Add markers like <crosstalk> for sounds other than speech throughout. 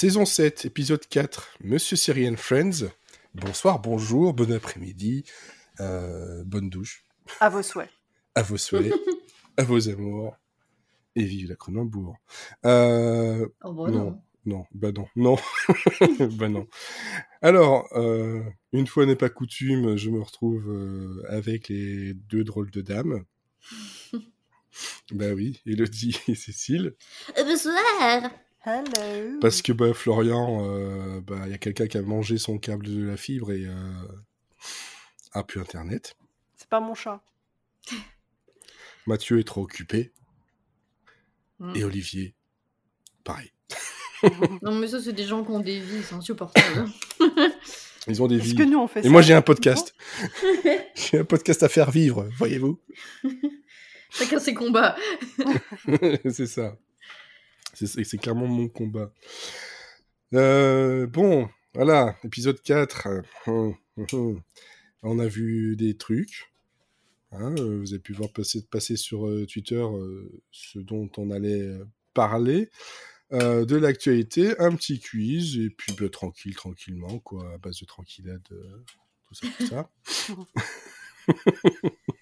Saison 7, épisode 4, Monsieur Syrian Friends. Bonsoir, bonjour, bon après-midi, euh, bonne douche. À vos souhaits. À vos souhaits, à vos amours. Et vive la Cronenbourg. Euh, Oh, bah non, non. non, bah non, non, <laughs> bah non. Alors, euh, une fois n'est pas coutume, je me retrouve euh, avec les deux drôles de dames. <laughs> bah oui, Elodie et Cécile. Bonsoir. Hello. Parce que bah, Florian, euh, bah, il y a quelqu'un qui a mangé son câble de la fibre et euh, a plus Internet. C'est pas mon chat. Mathieu est trop occupé. Mm. Et Olivier, pareil. <laughs> Non, mais ça, c'est des gens qui ont des vies, c'est insupportable. <laughs> Ils ont des Est-ce vies. que nous on fait Et ça moi j'ai un podcast. <laughs> j'ai un podcast à faire vivre, voyez-vous. Chacun ses combats. c'est ça. C'est- clairement mon combat. Euh, bon, voilà, épisode 4. Hum, hum, hum. On a vu des trucs. Hein, euh, vous avez pu voir passer, sur euh, Twitter ce dont on allait parler. De l'actualité, un petit quiz, et puis bah, tranquille, tranquillement, quoi, à base de tranquillade, tout ça, tout ça. <laughs>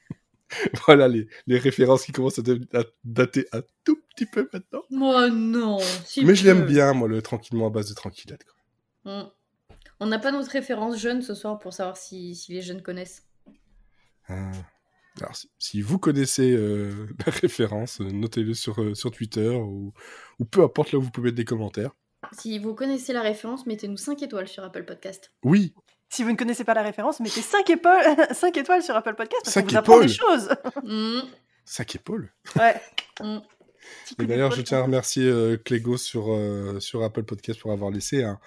<laughs> voilà les, les références qui commencent à, dater un tout petit peu maintenant. Moi, non. si Mais je l'aime bien, moi, le tranquillement à base de tranquillade. quoi. Mm. On n'a pas notre référence jeune ce soir pour savoir si, si les jeunes connaissent. Euh, alors, si, si vous connaissez euh, <laughs> la référence, euh, notez-le sur, euh, sur Twitter ou, ou peu importe là où vous pouvez mettre des commentaires. Si vous connaissez la référence, mettez-nous 5 étoiles sur Apple Podcast. Oui, Si vous ne connaissez pas la référence, mettez 5 étoiles, 5 étoiles sur Apple Podcast parce qu'on vous apprend des épaules. choses. <laughs> Mm. sac épaule. Ouais. Mm. Et d'ailleurs, je tiens à remercier euh, Clégo sur, euh, sur Apple Podcast pour avoir laissé un,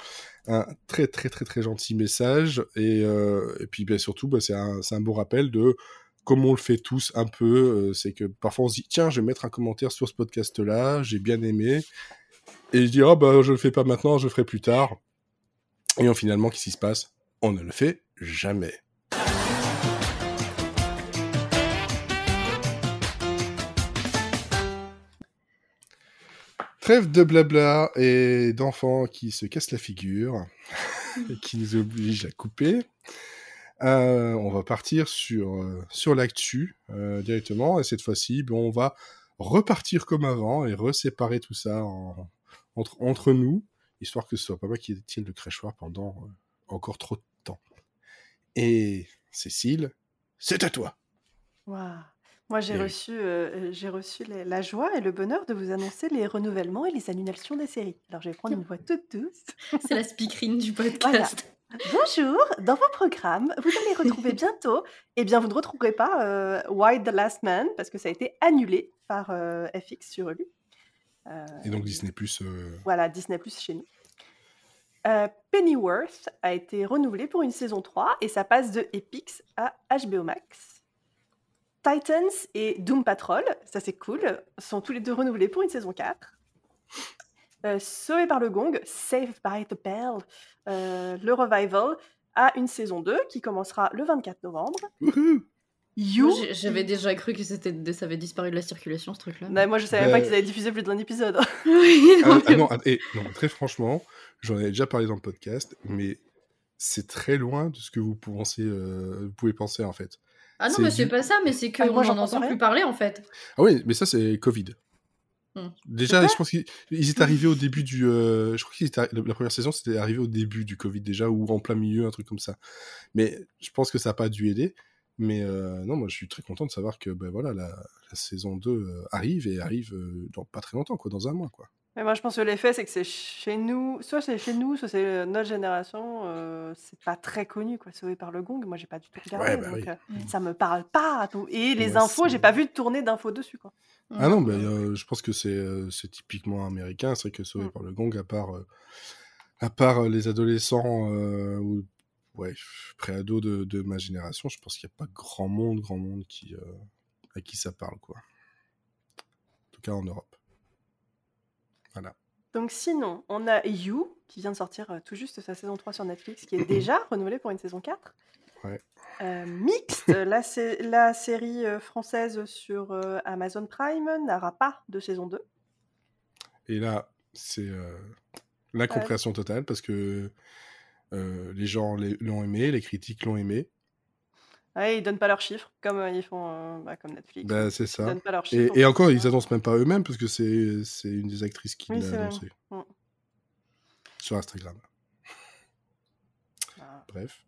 un très très très très gentil message. Et, euh, et puis ben, surtout, ben, c'est un, c'est un beau rappel de comme on le fait tous un peu, euh, c'est que parfois on se dit tiens, je vais mettre un commentaire sur ce podcast-là, j'ai bien aimé. Et je dis oh bah je le fais pas maintenant, je le ferai plus tard. Et en, finalement, qu'est-ce qui se passe? On ne le fait jamais. Trêve de blabla et d'enfants qui se cassent la figure <laughs> et qui nous obligent à couper. Euh, on va partir sur, euh, sur l'actu euh, directement et cette fois-ci, on va repartir comme avant et reséparer tout ça en- entre, nous, histoire que ce soit pas moi qui tienne le crachoir pendant encore trop de. Et Cécile, c'est à toi. Waouh. Moi, j'ai reçu, euh, j'ai reçu les- la joie et le bonheur de vous annoncer les renouvellements et les annulations des séries. Alors, je vais prendre une voix toute douce. <laughs> C'est la speakerine du podcast. Bonjour, dans vos programmes, vous allez retrouver bientôt, <laughs> eh bien, vous ne retrouverez pas euh, Why the Last Man, parce que ça a été annulé par euh, FX sur Hulu. Euh, Et donc Disney Plus. euh, Voilà, Disney Plus chez nous. Euh, Pennyworth a été renouvelé pour une saison 3 et ça passe de Epix à HBO Max. Titans et Doom Patrol, ça c'est cool, sont tous les deux renouvelés pour une saison 4. Euh, Sauvé par le gong, Saved by the Bell, euh, le revival, a une saison 2 qui commencera le 24 novembre. wouhou You, J'avais déjà cru que c'était, ça avait disparu de la circulation, ce truc-là. Non, moi je savais Euh, pas qu'ils avaient diffusé plus d'un épisode. <laughs> Oui, non, Ah, mais ah non, ah, et, non, très franchement, j'en ai déjà parlé dans le podcast, mais c'est très loin de ce que vous pensez, euh, vous pouvez penser en fait. Ah non, c'est mais c'est du- pas ça, mais c'est Ah, qu'on moi, j'en n'en pense entend rien. plus parler en fait. Ah oui, mais ça c'est Covid. Hmm. Déjà, je pense qu'ils ils étaient arrivés au début du. euh, je crois qu'ils étaient arri- la première saison, c'était arrivé au début du Covid déjà ou en plein milieu, un truc comme ça. Mais je pense que ça n'a pas dû aider. Mais euh, non, moi je suis très content de savoir que ben voilà, la, la saison 2 euh, arrive et arrive euh, dans pas très longtemps, quoi, dans un mois. quoi. Mais moi, je pense que l'effet, c'est que c'est chez nous, soit c'est chez nous, soit c'est euh, notre génération, euh, c'est pas très connu, quoi. Sauvé par le gong, moi, j'ai pas du tout regardé, Ouais, bah donc oui. euh, Mm. ça me parle pas. tout. Et les Ouais, infos, j'ai pas vu de tournée d'infos dessus, quoi. Ah non, Mm. bah, euh, je pense que c'est euh, c'est typiquement américain. C'est vrai que Sauvé Mm. par le Gong, à part, euh, à part euh, les adolescents euh, ou ouais, pré-ados de, de ma génération, je pense qu'il n'y a pas grand monde, grand monde qui, euh, à qui ça parle, quoi. En tout cas en Europe. Voilà. Donc sinon, on a You, qui vient de sortir euh, tout juste sa saison 3 sur Netflix, qui est <clears throat> déjà renouvelée pour une saison 4. Ouais. Euh, Mixed, <clears throat> la, sé- la série euh, française sur euh, Amazon Prime, n'aura pas de saison 2. Et là, c'est euh, l'incompréhension totale parce que les gens l'ont aimé, les critiques l'ont aimé. Ouais, ils donnent pas leurs chiffres, comme euh, ils font euh, bah, comme Netflix. Bah, c'est Ils ça. donnent pas leurs Et, chiffres. et aux encore, ils annoncent même pas eux-mêmes parce que c'est c'est une des actrices qui Oui, l'a c'est vrai. annoncé Mm. sur Instagram. Ah. Bref,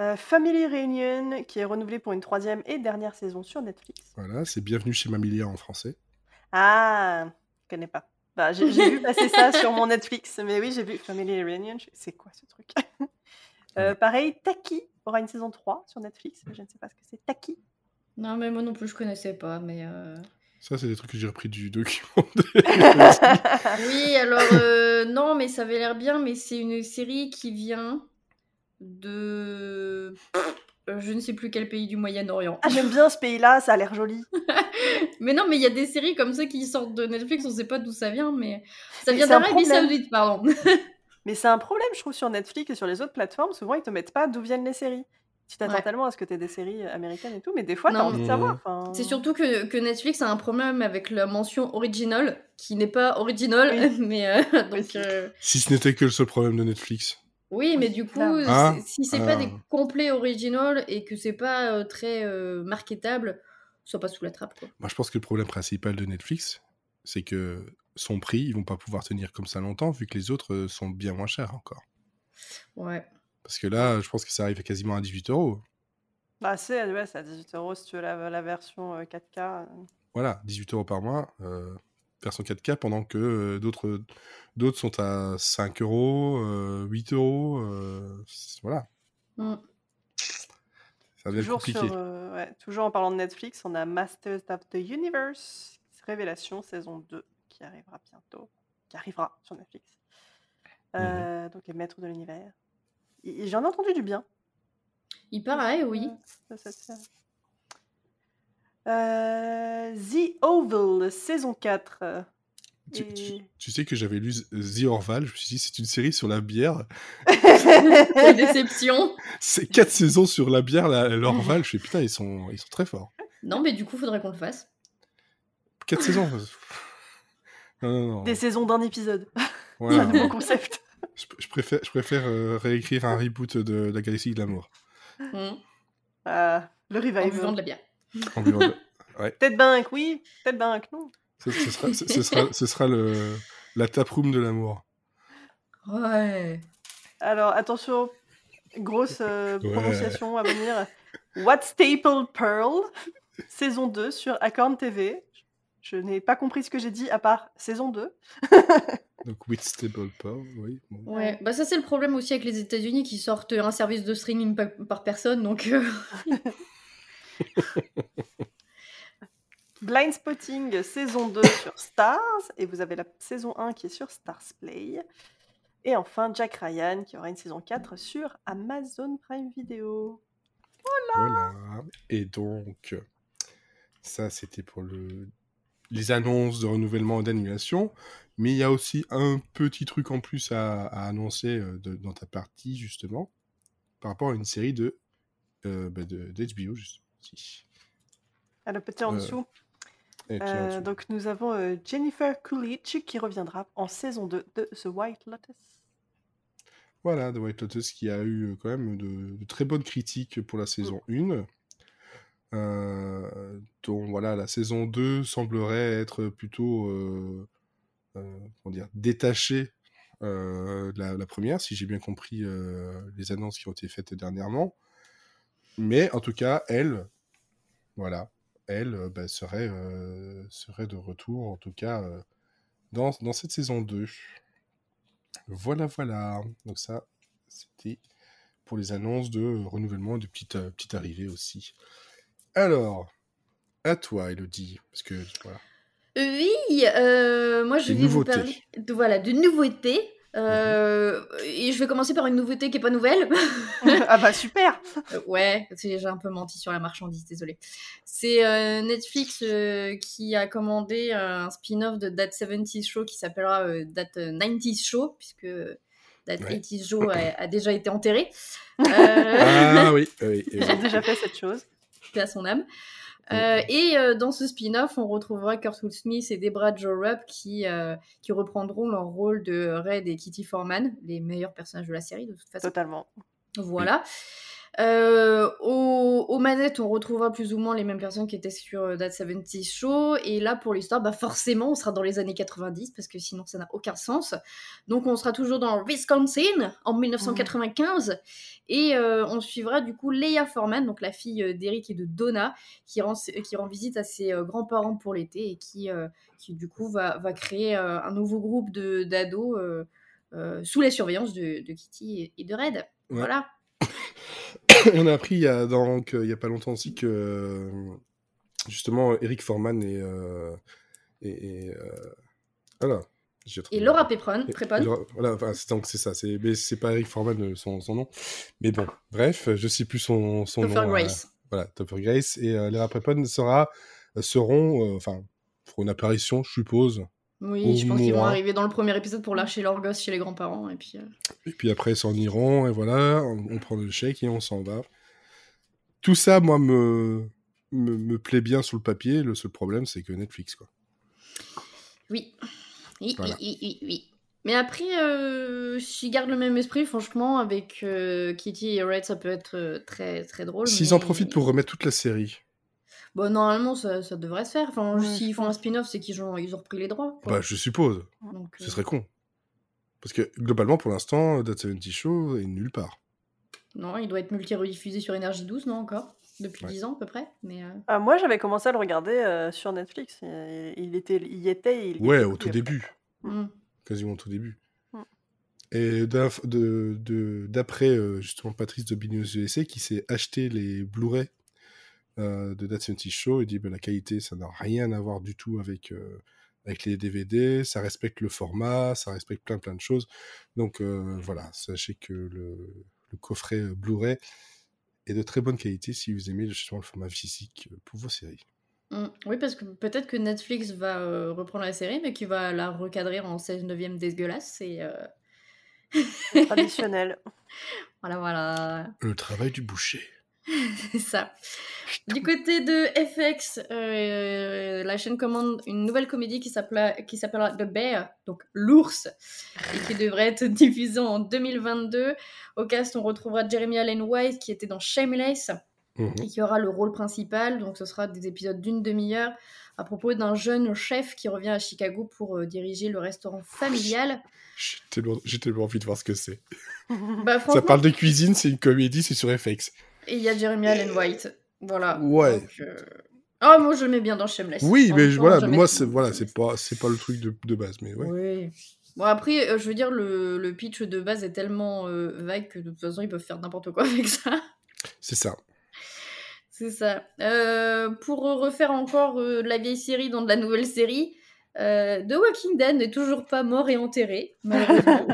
Euh, Family Reunion, qui est renouvelée pour une troisième et dernière saison sur Netflix. voilà, c'est Bienvenue chez Mamilia en français. Ah, je connais pas. Bah, j'ai j'ai vu passer ça sur mon Netflix, mais oui, j'ai vu Family Reunion. je- C'est quoi ce truc? <laughs> Euh. Pareil, Taki aura une saison 3 sur Netflix. Je ne sais pas ce que c'est. Taki Non, mais moi non plus, je connaissais pas. Mais euh, Ça, c'est des trucs que j'ai repris du document. <laughs> Oui, alors, euh, non, mais ça avait l'air bien, mais c'est une série qui vient de. Je ne sais plus quel pays du Moyen-Orient. Ah, j'aime bien ce pays-là, ça a l'air joli. <laughs> Mais non, mais il y a des séries comme ça qui sortent de Netflix, on sait pas d'où ça vient, mais. Ça Mais vient d'Arabie. Saoudite, pardon. <laughs> Mais c'est un problème, je trouve, sur Netflix et sur les autres plateformes. Souvent, ils te mettent pas d'où viennent les séries. Tu t'attends Ouais. tellement à ce que tu aies des séries euh, américaines et tout, mais des fois, t'as Non. envie de savoir. C'est surtout que, que Netflix a un problème avec la mention original, qui n'est pas original, Oui. <laughs> mais euh, donc. Euh, si ce n'était que le seul problème de Netflix. Oui, mais du coup. Ah, si c'est ah. pas des complets original et que c'est pas euh, très euh, marketable, soit pas sous la trappe, quoi. Moi, je pense que le problème principal de Netflix, c'est que son prix, ils vont pas pouvoir tenir comme ça longtemps, vu que les autres euh, sont bien moins chers encore. Ouais. Parce que là, je pense que ça arrive quasiment à 18 euros. Bah, c'est ouais, c'est à 18 euros si tu veux la, la version euh, 4K. euh. Voilà, 18 euros par mois, euh, version 4K, pendant que euh, d'autres d'autres sont à 5 euros, euh, 8 euros. euh, c- voilà, Mm. ça devient Toujours, compliqué. sur, euh, ouais, toujours en parlant de Netflix, on a Masters of the Universe, Révélation saison 2, qui arrivera bientôt. Qui arrivera sur Netflix. Euh, Donc, les maîtres de l'univers. Et- et J'en ai entendu du bien. Il paraît, oui. Euh, The Oval, saison 4. euh, Tu, tu- et- tu sais que j'avais lu The Orval, je me suis dit c'est une série sur la bière. <laughs> Quelle déception. C'est quatre saisons sur la bière, l'Orval. Je fais putain, ils sont, ils sont très forts. Non, mais du coup, faudrait qu'on le fasse. Quatre saisons. Non, non, non. Des saisons d'un épisode. C'est Voilà. un nouveau concept. je, je préfère, je préfère euh, réécrire un reboot de la Galaxie de l'amour. Mm. Euh, le En buvant revival. de la bière. En vivant de- <laughs> Peut-être Bank, oui. Peut-être Bank, non. Ce, ce sera, ce, ce sera, ce sera le, la taproom de l'amour. Ouais. Alors, attention, grosse euh, Ouais. prononciation à venir. What Staple Pearl, saison 2 sur Acorn TV. Je n'ai pas compris ce que j'ai dit à part saison 2. <laughs> Donc, with stable pearl, oui. bon. Ouais, bah ça c'est le problème aussi avec les États-Unis qui sortent un service de streaming pa- par personne, donc euh, <laughs> Blind Spotting, saison 2 <laughs> sur Stars. Et vous avez la saison 1 qui est sur Stars Play. Et enfin, Jack Ryan qui aura une saison 4 sur Amazon Prime Video. Voilà. Et donc, ça, c'était pour le... les annonces de renouvellement et d'annulation. Mais il y a aussi un petit truc en plus à, à annoncer euh, de- dans ta partie, justement, par rapport à une série de, euh, bah, de, d'HBO, justement. Si. Ah, le petit en Euh, dessous. Euh, dessous. donc nous avons euh, Jennifer Coolidge qui reviendra en saison 2 de The White Lotus. Voilà, The White Lotus qui a eu quand même de, de très bonnes critiques pour la saison 1. Euh, dont voilà, la saison 2 semblerait être plutôt euh, euh, détachée euh, de la, première, si j'ai bien compris les annonces qui ont été faites dernièrement. Mais en tout cas, elle, voilà, elle bah, serait, serait de retour, en tout cas, dans, dans cette saison 2. Voilà, voilà. Donc ça, c'était pour les annonces de renouvellement de petites, petites arrivées aussi. Alors, à toi, Elodie, parce que voilà. Oui, euh, moi je Des vais vous parler de, voilà, de nouveautés. Euh, Et je vais commencer par une nouveauté qui est pas nouvelle. <laughs> ah bah super Euh, ouais, c'est- j'ai un peu menti sur la marchandise, désolé. C'est euh, Netflix euh, qui a commandé un spin-off de That 70s Show qui s'appellera euh, That 90s Show, puisque That Ouais. 80s Show a, a déjà été enterré. <laughs> Euh, Ah oui, oui, oui. Ils ont déjà fait cette chose. Paix à son âme. Euh, et euh, dans ce spin-off, on retrouvera Kurtwood Smith et Debra Joe Rupp qui, euh, qui reprendront leur rôle de Red et Kitty Foreman, les meilleurs personnages de la série de toute façon. Totalement. Voilà. Euh, aux, aux manettes, on retrouvera plus ou moins les mêmes personnes qui étaient sur euh, That 70 Show. Et là, pour l'histoire, bah forcément, on sera dans les années 90 parce que sinon, ça n'a aucun sens. Donc, on sera toujours dans Wisconsin en 1995. Et euh, on suivra du coup Leia Foreman, donc la fille euh, d'Eric et de Donna, qui rend, qui rend visite à ses grands-parents pour l'été et qui, euh, qui du coup va, va créer un nouveau groupe de- d'ados sous la surveillance de, de Kitty et, et de Red. Ouais. Voilà. <laughs> On a appris il y a, donc, il y a pas longtemps aussi que euh, justement Eric Forman et. euh, et, et, euh, voilà. Et Laura Prepon, Et- Prepon. Laura- voilà, enfin, c'est donc c'est ça. C'est mais c'est pas Eric Forman euh, son, son nom. Mais bon, bref, je sais plus son, son Topher nom. euh, Grace. voilà, Topher Grace et euh, Laura Prepon sera euh, seront euh, enfin feront une apparition, je suppose. Oui, je pense qu'ils vont arriver dans le premier épisode pour lâcher leur gosse chez les grands-parents. Et puis, euh, Et puis après, ils s'en iront, et voilà, on, on prend le chèque et on s'en va. Tout ça, moi, me, me, me plaît bien sur le papier. Le seul problème, c'est que Netflix, quoi. Oui. Oui, Voilà. oui, oui. Mais après, euh, s'ils gardent le même esprit, franchement, avec euh, Kitty et Red, ça peut être euh, très, très drôle. S'ils mais- en profitent pour remettre toute la série, Bon, normalement, ça, ça devrait se faire. Enfin, Ouais, s'ils je font un spin-off, c'est qu'ils ont, ils ont repris les droits. quoi. bah, je suppose, Donc, ce euh, serait con. Parce que globalement, pour l'instant, That 70 Show est nulle part. Non, il doit être multi-rediffusé sur Énergie 12, non, encore? Depuis Ouais. 10 ans, à peu près. Mais, euh, Ah, moi, j'avais commencé à le regarder euh, sur Netflix. Il, il était, il y était. Il Ouais, était au tout début. hmm. Quasiment au tout début. Mm. Et d'inf- de- de- d'après euh, justement Patrice de Bignos USA qui s'est acheté les Blu-ray euh, de That 70 Show et dit bah, la qualité ça n'a rien à voir du tout avec, euh, avec les DVD, ça respecte le format, ça respecte plein plein de choses. Donc euh, voilà, sachez que le, le coffret Blu-ray est de très bonne qualité si vous aimez justement le format physique pour vos séries. Mm. Oui, parce que peut-être que Netflix va euh, reprendre la série, mais qu'il va la recadrer en 16 neuvième dégueulasse. Et euh, Traditionnel. <laughs> voilà, voilà. Le travail du boucher. <laughs> C'est ça. Du côté de FX, euh, la chaîne commande une nouvelle comédie qui s'appellera The Bear, donc l'ours, et qui devrait être <laughs> diffusée en 2022. Au cast, on retrouvera Jeremy Allen White qui était dans Shameless Mhm. et qui aura le rôle principal. Donc ce sera des épisodes d'une demi-heure à propos d'un jeune chef qui revient à Chicago pour euh, diriger le restaurant familial. J'ai tellement, envie de voir ce que c'est. Bah Ça parle de cuisine, c'est une comédie, c'est sur FX. Et il y a Jeremy Allen White. Voilà. Ouais. Donc, euh, Oh, moi je le mets bien dans Shameless. Oui, mais je- voilà, je moi, c'est voilà, pas, c'est pas le truc de, de base, mais ouais. Oui. Bon, après, euh, je veux dire, le, le pitch de base est tellement euh, vague que de toute façon, ils peuvent faire n'importe quoi <laughs> avec ça. C'est ça. C'est ça. Euh, pour refaire encore euh, de la vieille série dans de la nouvelle série, euh, The Walking Dead n'est toujours pas mort et enterré, malheureusement.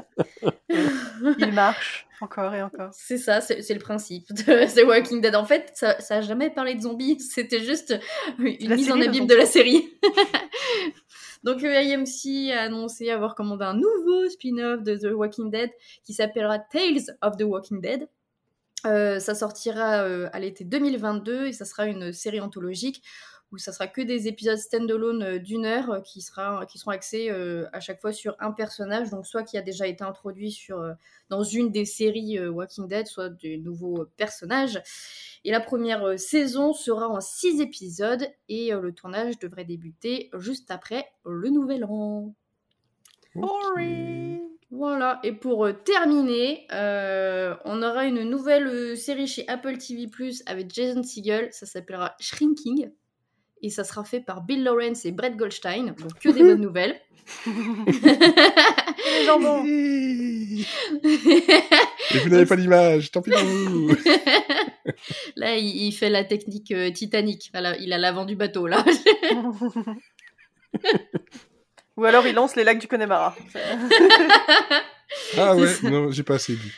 <laughs> Il marche encore et encore. c'est ça, c'est le principe de <laughs> The Walking Dead. En fait, ça, ça a jamais parlé de zombies, <laughs> c'était juste une La mise en série abîme de la série. <laughs> Donc euh, AMC a annoncé avoir commandé un nouveau spin-off de The Walking Dead qui s'appellera Tales of the Walking Dead. Euh, ça sortira euh, à l'été 2022 et ça sera une série anthologique où ça sera que des épisodes standalone euh, d'une heure euh, qui, sera, qui seront axés euh, à chaque fois sur un personnage, donc soit qui a déjà été introduit sur, euh, dans une des séries euh, Walking Dead, soit des nouveaux euh, personnages. Et la première euh, saison sera en six épisodes et euh, le tournage devrait débuter juste après le nouvel an. Boring. Voilà, et pour euh, terminer, euh, on aura une nouvelle euh, série chez Apple TV Plus avec Jason Segel, ça s'appellera Shrinking. Et ça sera fait par Bill Lawrence et Brett Goldstein, donc que des <laughs> bonnes nouvelles. Les jambons. <laughs> Et vous n'avez pas l'image, tant pis pour vous. Là, il, il fait la technique euh, Titanic. Voilà, il a l'avant du bateau, là. <laughs> Ou alors il lance les lacs du Connemara. Ah ouais, ça. non, j'ai pas assez vu.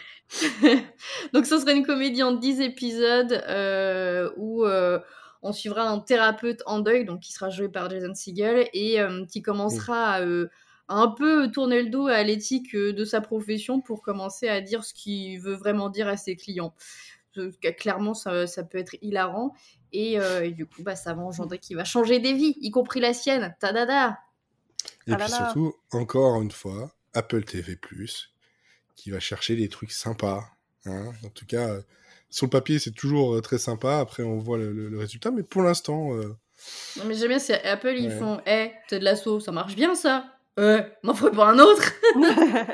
Donc, ce sera une comédie en 10 épisodes euh, où euh, on suivra un thérapeute en deuil, donc qui sera joué par Jason Segel, et euh, qui commencera à, euh, à un peu tourner le dos à l'éthique euh, de sa profession pour commencer à dire ce qu'il veut vraiment dire à ses clients. Euh, Clairement, ça, ça peut être hilarant. Et, euh, et du coup, bah, ça va engendrer qu'il va changer des vies, y compris la sienne. Tadada Et Ah puis là là. surtout, encore une fois, Apple TV+, qui va chercher des trucs sympas. hein. En tout cas, euh, sur le papier, c'est toujours euh, très sympa. Après, on voit le, le- le résultat. Mais pour l'instant, euh, Non, mais j'aime bien, c'est Apple, ils font Eh, c'est de l'assaut, ça marche bien ça Euh, m'en ferait pas un autre <laughs> <laughs> bah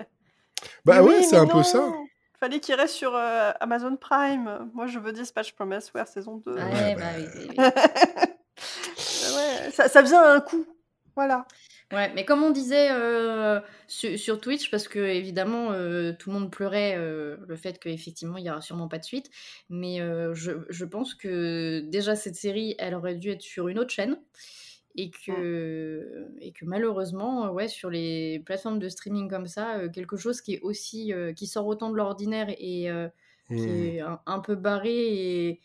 Mais ouais, oui, c'est un peu ça. Fallait qu'il reste sur euh, Amazon Prime. Moi, je veux Dispatch from Elsewhere saison 2. Ouais, Ouais, bah bah, oui, oui, oui. <laughs> Ouais, ça, ça vient à un coup. Voilà. Ouais, mais comme on disait euh, sur, sur Twitch, parce que évidemment euh, tout le monde pleurait euh, le fait qu'effectivement il y aura sûrement pas de suite, mais je, je pense que déjà cette série elle aurait dû être sur une autre chaîne et que, et que malheureusement ouais sur les plateformes de streaming comme ça quelque chose qui est aussi qui sort autant de l'ordinaire et qui Hmm. est un, un peu barré et,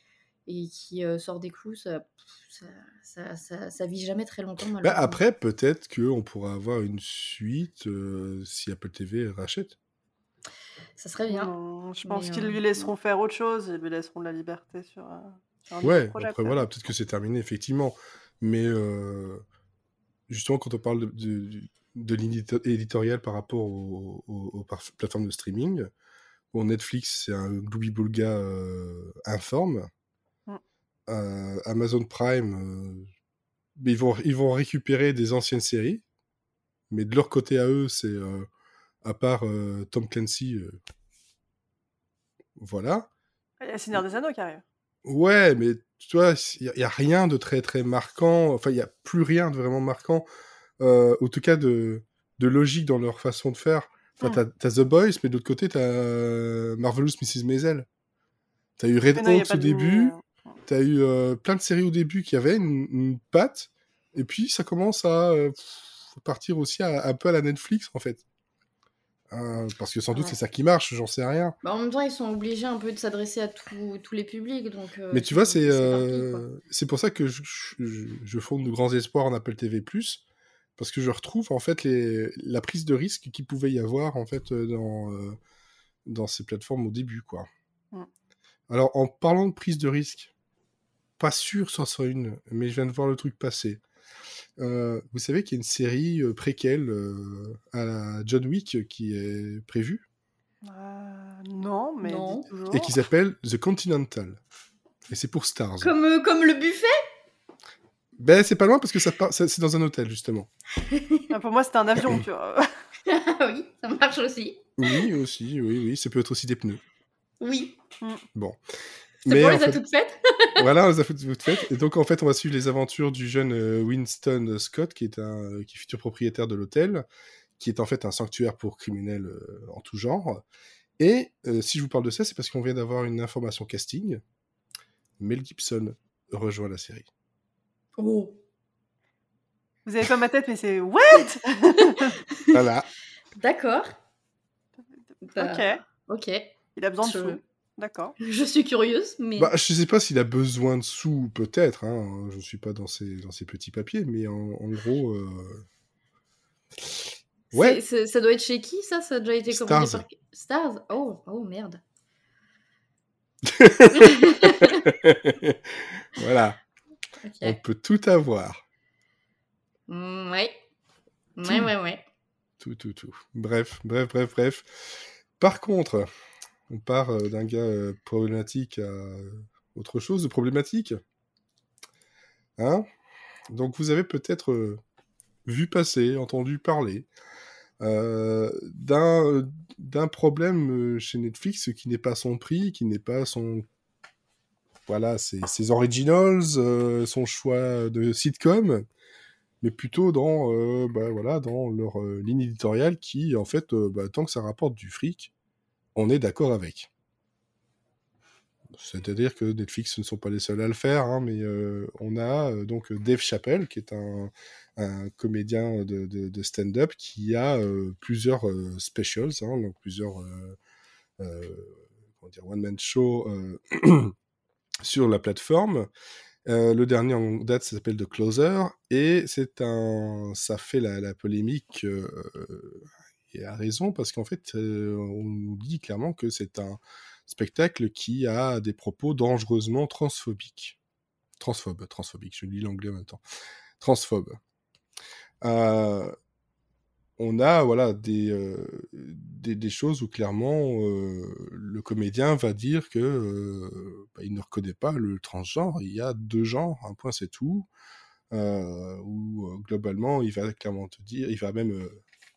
et qui euh, sort des clous ça, ça, ça, ça, ça vit jamais très longtemps Bah, malheureusement. après, peut-être qu'on pourra avoir une suite euh, si Apple TV rachète. ça serait bien Non, je pense qu'ils euh, lui laisseront faire autre chose. Ils lui laisseront de la liberté sur, euh, sur Ouais, projet. après peut-être. voilà, peut-être que c'est terminé, effectivement. Mais euh, justement, quand on parle de, de, de l'éditorial par rapport aux, aux- aux par- plateformes de streaming, bon, Netflix, c'est un gloubi-boulga euh, informe. Euh, Amazon Prime, euh, ils, vont, ils vont récupérer des anciennes séries. Mais de leur côté à eux, c'est euh, à part Tom Clancy, voilà. Il y a Seigneur des Anneaux qui arrive. Ouais, mais tu vois, il n'y a, rien de très très marquant. Enfin, il n'y a plus rien de vraiment marquant. En tout cas, de, de logique dans leur façon de faire. Enfin, Hmm. t'as, The Boys, mais de l'autre côté, t'as Marvelous Mrs. Maisel. T'as eu Red Hawks pas au début. T'as eu euh, plein de séries au début qui avaient une, une patte. Et puis, ça commence à euh, partir aussi à- un peu à la Netflix, en fait. Euh, parce que sans doute Ouais. c'est ça qui marche, j'en sais rien. Bah, en même temps, ils sont obligés un peu de s'adresser à tous tous les publics. Donc, Mais tu vois, c'est c'est pour ça que je, je, je fonde de grands espoirs en Apple TV+, parce que je retrouve en fait les, la prise de risque qu'il pouvait y avoir en fait dans, dans ces plateformes au début, quoi. Alors, en parlant de prise de risque, pas sûr que ce soit une, mais je viens de voir le truc passer. Euh, vous savez qu'il y a une série euh, préquelle euh, à la John Wick qui est prévue? Euh, non, mais Non. et qui s'appelle The Continental. Et c'est pour Stars. Comme, euh, comme le buffet? Ben, c'est pas loin parce que ça, part- ça- c'est dans un hôtel, justement. Ah, pour moi, c'était un avion, tu vois. <coughs> Ah oui, ça marche aussi. Oui, aussi, oui, oui. Ça peut être aussi des pneus. Oui, Bon. C'est Mais en les fait- a toutes faites. <laughs> voilà, on les a toutes faites. Et donc, en fait, on va suivre les aventures du jeune euh, Winston Scott, qui est un qui est futur propriétaire de l'hôtel, qui est en fait un sanctuaire pour criminels euh, en tout genre. Et euh, si je vous parle de ça, c'est parce qu'on vient d'avoir une information casting. Mel Gibson rejoint la série. Oh. Vous avez pas ma tête, mais c'est what? <laughs> Voilà. D'accord. Bah, Ok. Ok. Il a besoin de sous. D'accord. <laughs> Je suis curieuse, mais. Bah, je sais pas s'il a besoin de sous, peut-être. Hein. Je suis pas dans ces, dans ces petits papiers, mais en, en gros. euh, Ouais. Ça doit être chez qui ça? Ça a déjà été commandé Stars. par Stars? Oh, oh merde. <laughs> voilà. On peut tout avoir. Mm, ouais. Ouais, Tout. ouais, ouais. Tout, tout, tout. Bref, bref, bref, bref. Par contre, on part euh, d'un gars euh, problématique à autre chose de problématique. Hein? Donc vous avez peut-être euh, vu passer, entendu parler euh, d'un problème euh, chez Netflix qui n'est pas son prix, qui n'est pas son voilà, ses, originals, son choix de sitcom, mais plutôt dans, bah, voilà, dans leur ligne éditoriale qui, en fait, bah, tant que ça rapporte du fric, on est d'accord avec. C'est-à-dire que Netflix ne sont pas les seuls à le faire, hein, mais on a donc Dave Chappelle, qui est un, comédien de, stand-up, qui a plusieurs specials, hein, donc plusieurs one-man show <clears throat> sur la plateforme. le dernier en date s'appelle The Closer et c'est un, ça fait la, polémique et à raison parce qu'en fait on nous dit clairement que c'est un spectacle qui a des propos dangereusement transphobiques. Transphobe, transphobique, je lis l'anglais en même temps. Transphobe. Euh, on a voilà des, euh, des, choses où clairement euh, le comédien va dire que bah, il ne reconnaît pas le transgenre. Il y a deux genres, un point c'est tout. où globalement il va clairement te dire, il va même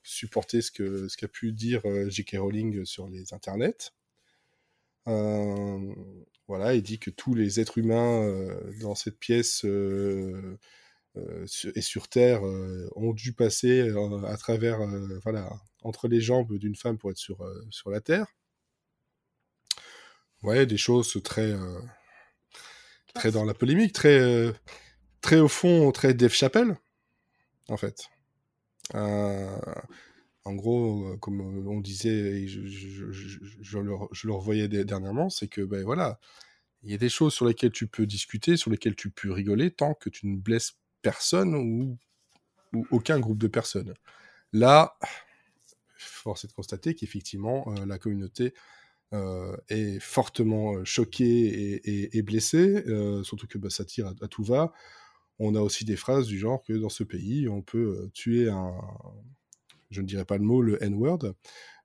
supporter ce que ce qu'a pu dire J.K. Rowling sur les internets. Euh, voilà, il dit que tous les êtres humains euh, dans cette pièce euh, et sur Terre ont dû passer à travers, voilà, entre les jambes d'une femme pour être sur, sur la Terre. Ouais, des choses très, très dans la polémique, très, très au fond, très Dave Chappelle, en fait. En gros, euh, comme euh, on disait, je, le, revoyais dernièrement, c'est que, ben voilà, il y a des choses sur lesquelles tu peux discuter, sur lesquelles tu peux rigoler, tant que tu ne blesses personne ou, aucun groupe de personnes. Là, force est de constater qu'effectivement, euh, la communauté est fortement choquée et, blessée, surtout que bah, ça tire à, tout va. On a aussi des phrases du genre que dans ce pays, on peut tuer un, je ne dirais pas le mot, le N-word,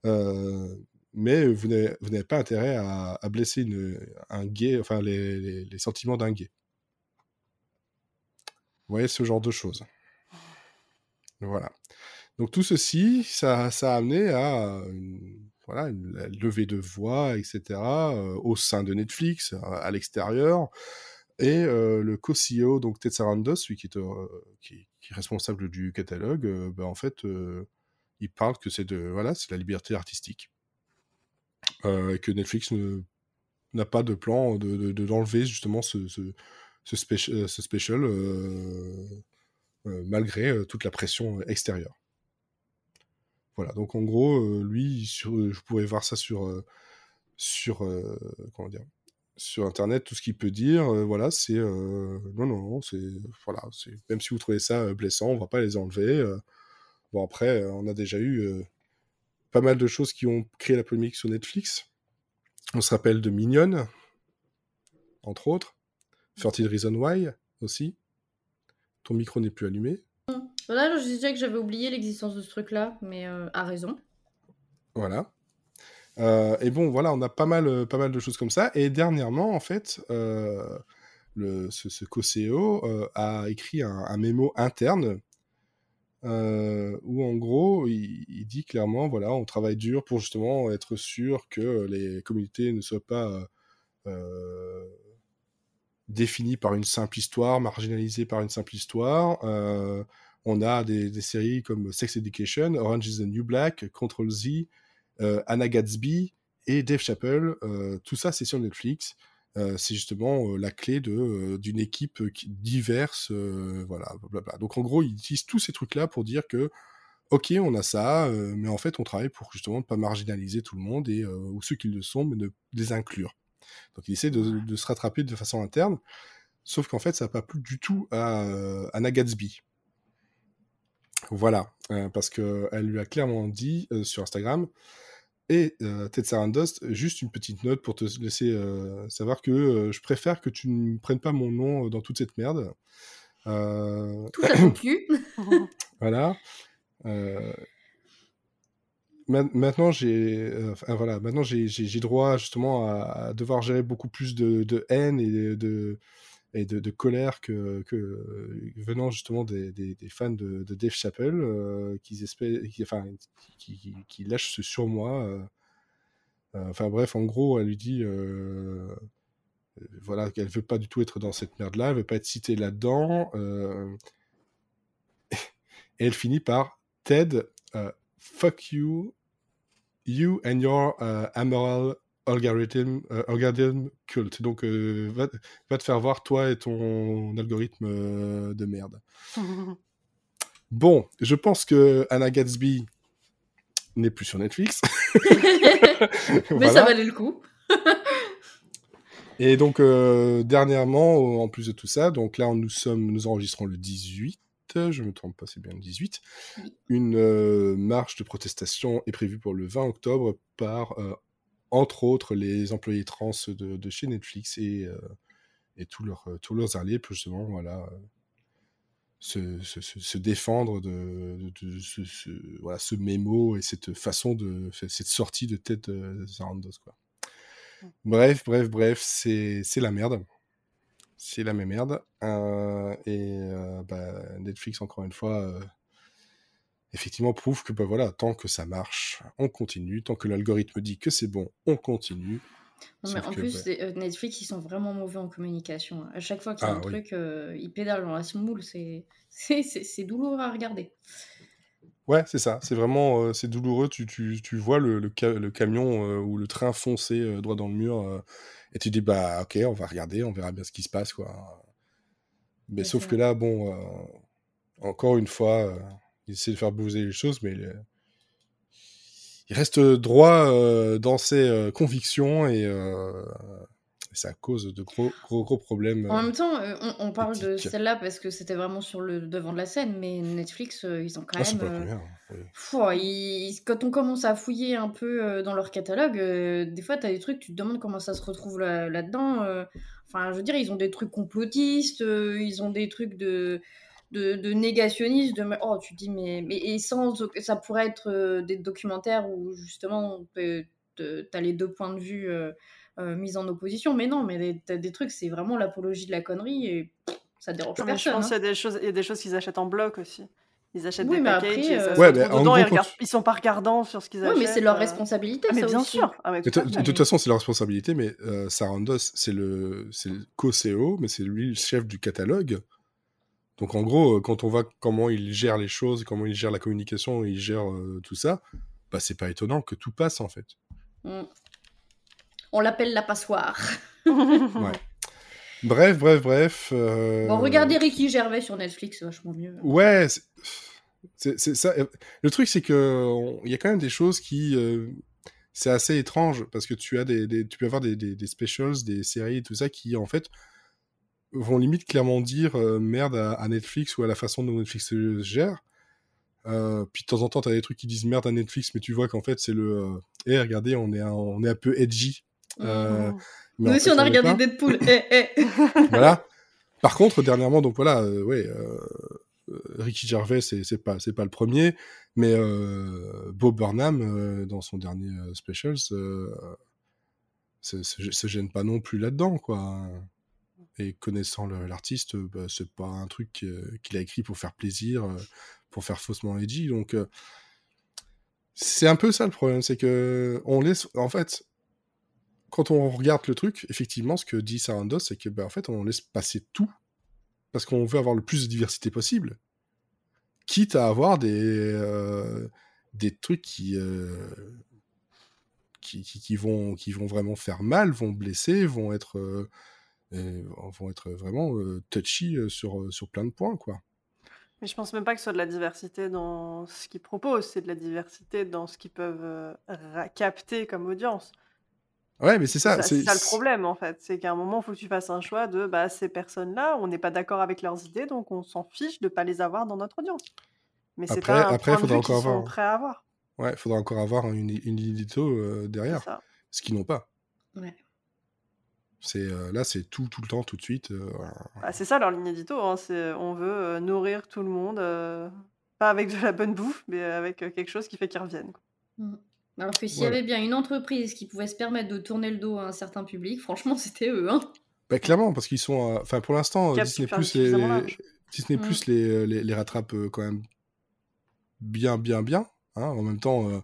euh, mais vous n'avez pas intérêt à, blesser un gay, enfin les, sentiments d'un gay. Vous voyez ce genre de choses. Voilà. Donc tout ceci, ça, a amené à une, voilà, une levée de voix, etc., euh, au sein de Netflix, à, l'extérieur. Et euh, le co-CEO, donc Ted Sarandos, celui qui est, qui, est responsable du catalogue, ben, en fait, il parle que c'est de voilà, c'est la liberté artistique euh, et que Netflix n'a pas de plan de d'enlever justement ce, euh, special euh, malgré toute la pression extérieure. Voilà, donc en gros, lui, je pourrais voir ça sur sur comment dire sur internet tout ce qu'il peut dire voilà c'est non non non c'est voilà c'est même si vous trouvez ça blessant on va pas les enlever Bon, après, euh, on a déjà eu euh, pas mal de choses qui ont créé la polémique sur Netflix. On se rappelle de Minion, entre autres. 30 Reason Why aussi. Ton micro n'est plus allumé. Voilà, je disais que j'avais oublié l'existence de ce truc-là, mais euh, à raison. Voilà. Et bon, voilà, on a pas mal, pas mal de choses comme ça. Et dernièrement, en fait, le, ce, co-CEO a écrit un, un, mémo interne euh, où en gros, il, dit clairement, voilà, on travaille dur pour justement être sûr que les communautés ne soient pas euh, définies par une simple histoire, marginalisées par une simple histoire. Euh, on a des, séries comme Sex Education, Orange is the New Black, Control Z, Anna Gatsby et Dave Chappelle. tout ça, c'est sur Netflix. Euh, c'est justement euh, la clé de euh, d'une équipe qui, diverse, voilà, blablabla. Donc en gros, ils utilisent tous ces trucs-là pour dire que ok, on a ça, mais en fait, on travaille pour justement ne pas marginaliser tout le monde et ou ceux qui le sont, mais de les inclure. Donc ils essaient de, se rattraper de façon interne, sauf qu'en fait, ça n'a pas plu du tout à Anna Gatsby. Voilà, parce qu'elle lui a clairement dit sur Instagram et euh, Ted Sarandos, juste une petite note pour te laisser euh, savoir que euh, je préfère que tu ne prennes pas mon nom dans toute cette merde. Tout à ton cul. <laughs> voilà. maintenant, j'ai voilà, maintenant j'ai droit justement à, devoir gérer beaucoup plus de, de haine et de, et de, colère que, euh, venant justement des, fans de, Dave Chappelle euh, qui, enfin, qui, lâchent ce sur moi. Euh, enfin bref, en gros, elle lui dit voilà, qu'elle veut pas du tout être dans cette merde-là, elle veut pas être citée là-dedans. euh, et elle finit par Ted, euh, fuck you, you and your euh, amoral algorithm, euh, algorithm cult. Donc, euh, va, va te faire voir, toi et ton algorithme euh, de merde. <laughs> Bon, je pense que Anna Gatsby n'est plus sur Netflix. <laughs> Mais Voilà. ça valait le coup. Et donc, euh, dernièrement, en plus de tout ça, donc là, nous sommes, nous enregistrons le 18, je me trompe pas, c'est bien le 18. Oui. Une euh, marche de protestation est prévue pour le 20 octobre par, euh, entre autres, les employés trans de, de chez Netflix et, euh, et tous, leurs, euh, tous leurs alliés, pour justement, voilà, euh, se, se, se- défendre de, de- de ce, ce- voilà, ce mémo et cette façon de, cette sortie de tête de Sarandos, quoi. Bref, bref, bref, c'est c'est la merde. C'est la même merde. Euh, et euh, bah, Netflix, encore une fois, euh, effectivement, prouve que bah, voilà, tant que ça marche, on continue. Tant que l'algorithme dit que c'est bon, on continue. Non, mais en que, plus, bah, euh, Netflix, ils sont vraiment mauvais en communication. À chaque fois qu'il y a Ah, un oui. truc, euh, ils pédalent dans la semoule. <laughs> C'est douloureux à regarder. Ouais, c'est ça. C'est vraiment euh, c'est douloureux. Tu, tu, tu vois le, le, ca- le camion euh, ou le train foncer euh, droit dans le mur et tu dis bah ok, on va regarder, on verra bien ce qui se passe quoi. Mais sauf que là, bon, encore une fois, il essaie de faire bouger les choses, mais il, il reste droit euh, dans ses euh, convictions et euh, ça cause de gros gros gros problèmes. En euh, même temps, euh, on, on parle de celle-là parce que c'était vraiment sur le devant de la scène, mais Netflix, euh, ils ont quand Ah, même. pas la euh, première. oui. Pouah, ils- Quand on commence à fouiller un peu euh, dans leur catalogue, euh, des fois, tu as des trucs, tu te demandes comment ça se retrouve là- là-dedans. euh. Enfin, je veux dire, ils ont des trucs complotistes, euh, ils ont des trucs de, de, de négationnistes. De... Oh, tu te dis, mais, mais et sans, ça pourrait être euh, des documentaires où justement, tu as les deux points de vue euh, euh, mis en opposition. Mais non, mais tu as des trucs, c'est vraiment l'apologie de la connerie et pff, ça dérange Mais je personne. pense hein. qu'il y a des choses, il y a des choses qu'ils achètent en bloc aussi. Ils achètent Oui, des packages après, et ça euh, se Ouais, dedans, gros, ils, quand regardent, tu- ils sont pas regardants sur ce qu'ils achètent. mais c'est leur responsabilité. Ah, mais ça bien aussi. sûr. Ah, mais Mais tout de, toute façon, c'est leur responsabilité, mais euh, Sarandos, c'est le, c'est le co-CEO, mais c'est lui le chef du catalogue. Donc en gros, euh, quand on voit comment il gère les choses, comment il gère la communication, il gère euh, tout ça, bah c'est pas étonnant que tout passe en fait. Mm. On l'appelle la passoire. <laughs> Ouais. Bref, bref, bref. euh, Bon, regardez Ricky Gervais sur Netflix, c'est vachement mieux. Ouais, c'est- c'est c'est ça. Le truc, c'est que on- il y a quand même des choses qui, euh, c'est assez étrange parce que tu as des, des- tu peux avoir des, des, des specials, des séries et tout ça qui en fait vont limite clairement dire euh, merde à, à Netflix ou à la façon dont Netflix se gère. Euh, puis de temps en temps, t'as des trucs qui disent merde à Netflix, mais tu vois qu'en fait c'est le, eh regardez, on est un, on est un peu edgy. Euh, mais Nous aussi, on a regardé. Deadpool. <laughs> Eh, eh. voilà. Par contre, dernièrement, donc voilà, ouais, Ricky Gervais, c'est pas, pas le premier, mais Bob Burnham, dans son dernier se- se gêne pas non plus là-dedans, quoi. Et connaissant l'artiste, euh, bah, c'est pas un truc euh, qu'il a écrit pour faire plaisir, euh, pour faire faussement edgy, donc c'est un peu ça le problème, c'est que on laisse, en fait, quand on regarde le truc, effectivement, ce que dit Sarandos, c'est que, bah, en fait, on laisse passer tout parce qu'on veut avoir le plus de diversité possible, quitte à avoir des des trucs qui, qui, qui vont qui vont vraiment faire mal, vont blesser, vont être euh, vont être vraiment euh, touchy sur sur plein de points, quoi. Mais je pense même pas que ce soit de la diversité dans ce qu'ils proposent, c'est de la diversité dans ce qu'ils peuvent euh, capter comme audience. Ouais, mais c'est ça. ça, c'est ça le problème en fait, c'est qu'à un moment, il faut que tu fasses un choix de bah, ces personnes-là, on n'est pas d'accord avec leurs idées, donc on s'en fiche de pas les avoir dans notre audience. Mais c'est pas un après, point de faudra vue qu'ils encore sont avoir- prêts à avoir. Ouais, faudra encore avoir une, une édito euh, derrière, ça. ce qu'ils n'ont pas. Ouais. C'est euh, là, c'est tout, tout le temps, tout de suite. euh. Bah, c'est ça leur ligne édito, hein, c'est on veut euh, nourrir tout le monde, euh, pas avec de la bonne bouffe, mais avec euh, quelque chose qui fait qu'ils reviennent. quoi. Mm. Alors que s'il Voilà. y avait bien une entreprise qui pouvait se permettre de tourner le dos à un certain public, franchement, <laughs> c'était eux. Hein. Bah, clairement, parce qu'ils sont. euh, Enfin, pour l'instant, euh, Disney super Plus les. Disney. Plus les, les, les rattrape euh, quand même bien, bien, bien. hein. En même temps, euh,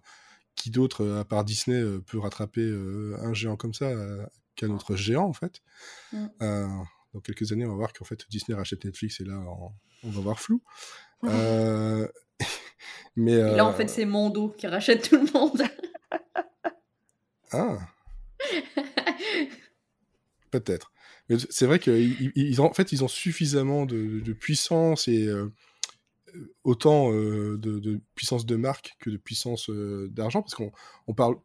qui d'autre, euh, à part Disney, euh, peut rattraper euh, un géant comme ça, euh, qu'un autre géant en fait. Mm. Euh, dans quelques années, on va voir qu'en fait Disney rachète Netflix et là, on, on va voir flou. <laughs> Euh, <laughs> mais Et là, en euh, fait, c'est Mondo qui rachète tout le monde. <laughs> ah, peut-être. Mais c'est vrai qu'ils ils ont, en fait, ils ont suffisamment de, de puissance et autant euh, de, de puissance de marque que de puissance euh, d'argent, parce qu'on on parle,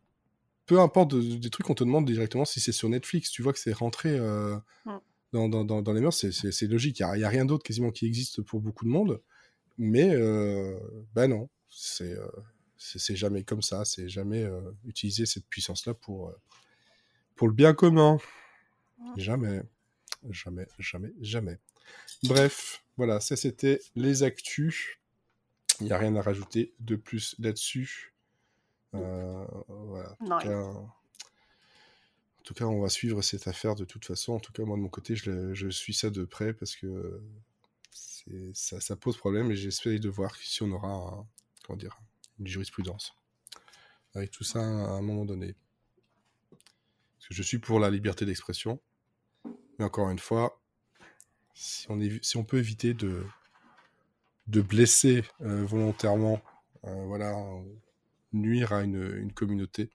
peu importe de- des trucs, on te demande directement si c'est sur Netflix. Tu vois que c'est rentré euh, Mm. dans, dans, dans, dans les mœurs, c'est- logique. Il n'y a, rien d'autre quasiment qui existe pour beaucoup de monde. Mais, euh, bah non, c'est euh, c'est c'est jamais comme ça. C'est jamais utiliser cette puissance-là pour, pour le bien commun. Jamais. Jamais, jamais, jamais. Bref, voilà, ça c'était les actus. Il n'y a rien à rajouter de plus là-dessus. Euh, voilà. En tout, cas, en tout cas, on va suivre cette affaire de toute façon. En tout cas, moi de mon côté, je, suis ça de près parce que ça, ça pose problème et j'espère de voir si on aura un- comment dire, une jurisprudence avec tout ça à un moment donné. Parce que je suis pour la liberté d'expression. Mais encore une fois, si on, évi- si on peut éviter de, de blesser euh, volontairement, euh, voilà, nuire à une, une communauté,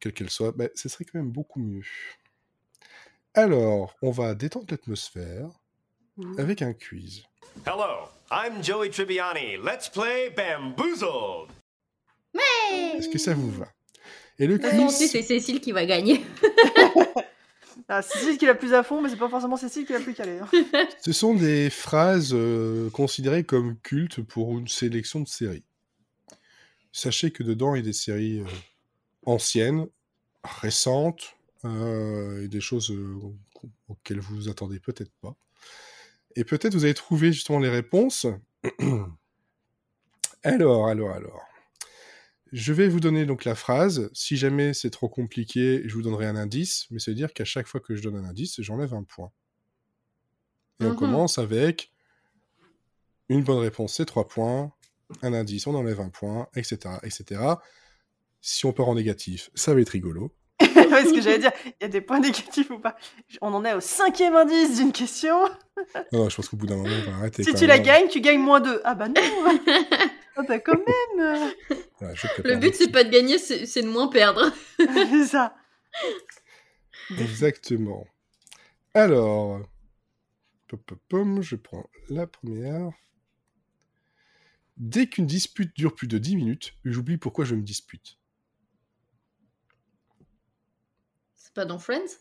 quelle qu'elle soit, ben, ce serait quand même beaucoup mieux. Alors, on va détendre l'atmosphère Mhm. avec un quiz. Hello, I'm Joey Tribbiani. Let's play Bamboozled. Est-ce que ça vous va? Et le quiz, c'est Cécile qui va gagner. <laughs> Ah, Cécile qui l'a plus à fond, mais c'est pas forcément Cécile qui l'a plus calé. hein. ce sont des phrases euh, considérées comme cultes pour une sélection de séries. Sachez que dedans, il y a des séries euh, anciennes, récentes, euh, et des choses euh, auxquelles vous vous attendez peut-être pas. Et peut-être vous allez trouver justement les réponses. <clears throat> alors, alors, alors. Je vais vous donner donc la phrase. Si jamais c'est trop compliqué, je vous donnerai un indice, mais ça veut dire qu'à chaque fois que je donne un indice, j'enlève un point. Et on Mhm. commence avec une bonne réponse, c'est trois points. Un indice, on enlève un point, etc., etc. Si on part en négatif, ça va être rigolo. <laughs> Ce que j'allais dire, il y a des points négatifs ou pas? On en est au cinquième indice d'une question. <laughs> Non, non, je pense qu'au bout d'un moment, on va arrêter. Si tu la gagnes, tu gagnes moins 2. Ah bah non <laughs> Ah bah quand même Le but, c'est pas de gagner, c'est de moins perdre. C'est ça. Exactement. Alors, pom, pom, pom, je prends la première. Dès qu'une dispute dure plus de 10 minutes, j'oublie pourquoi je me dispute. C'est pas dans Friends?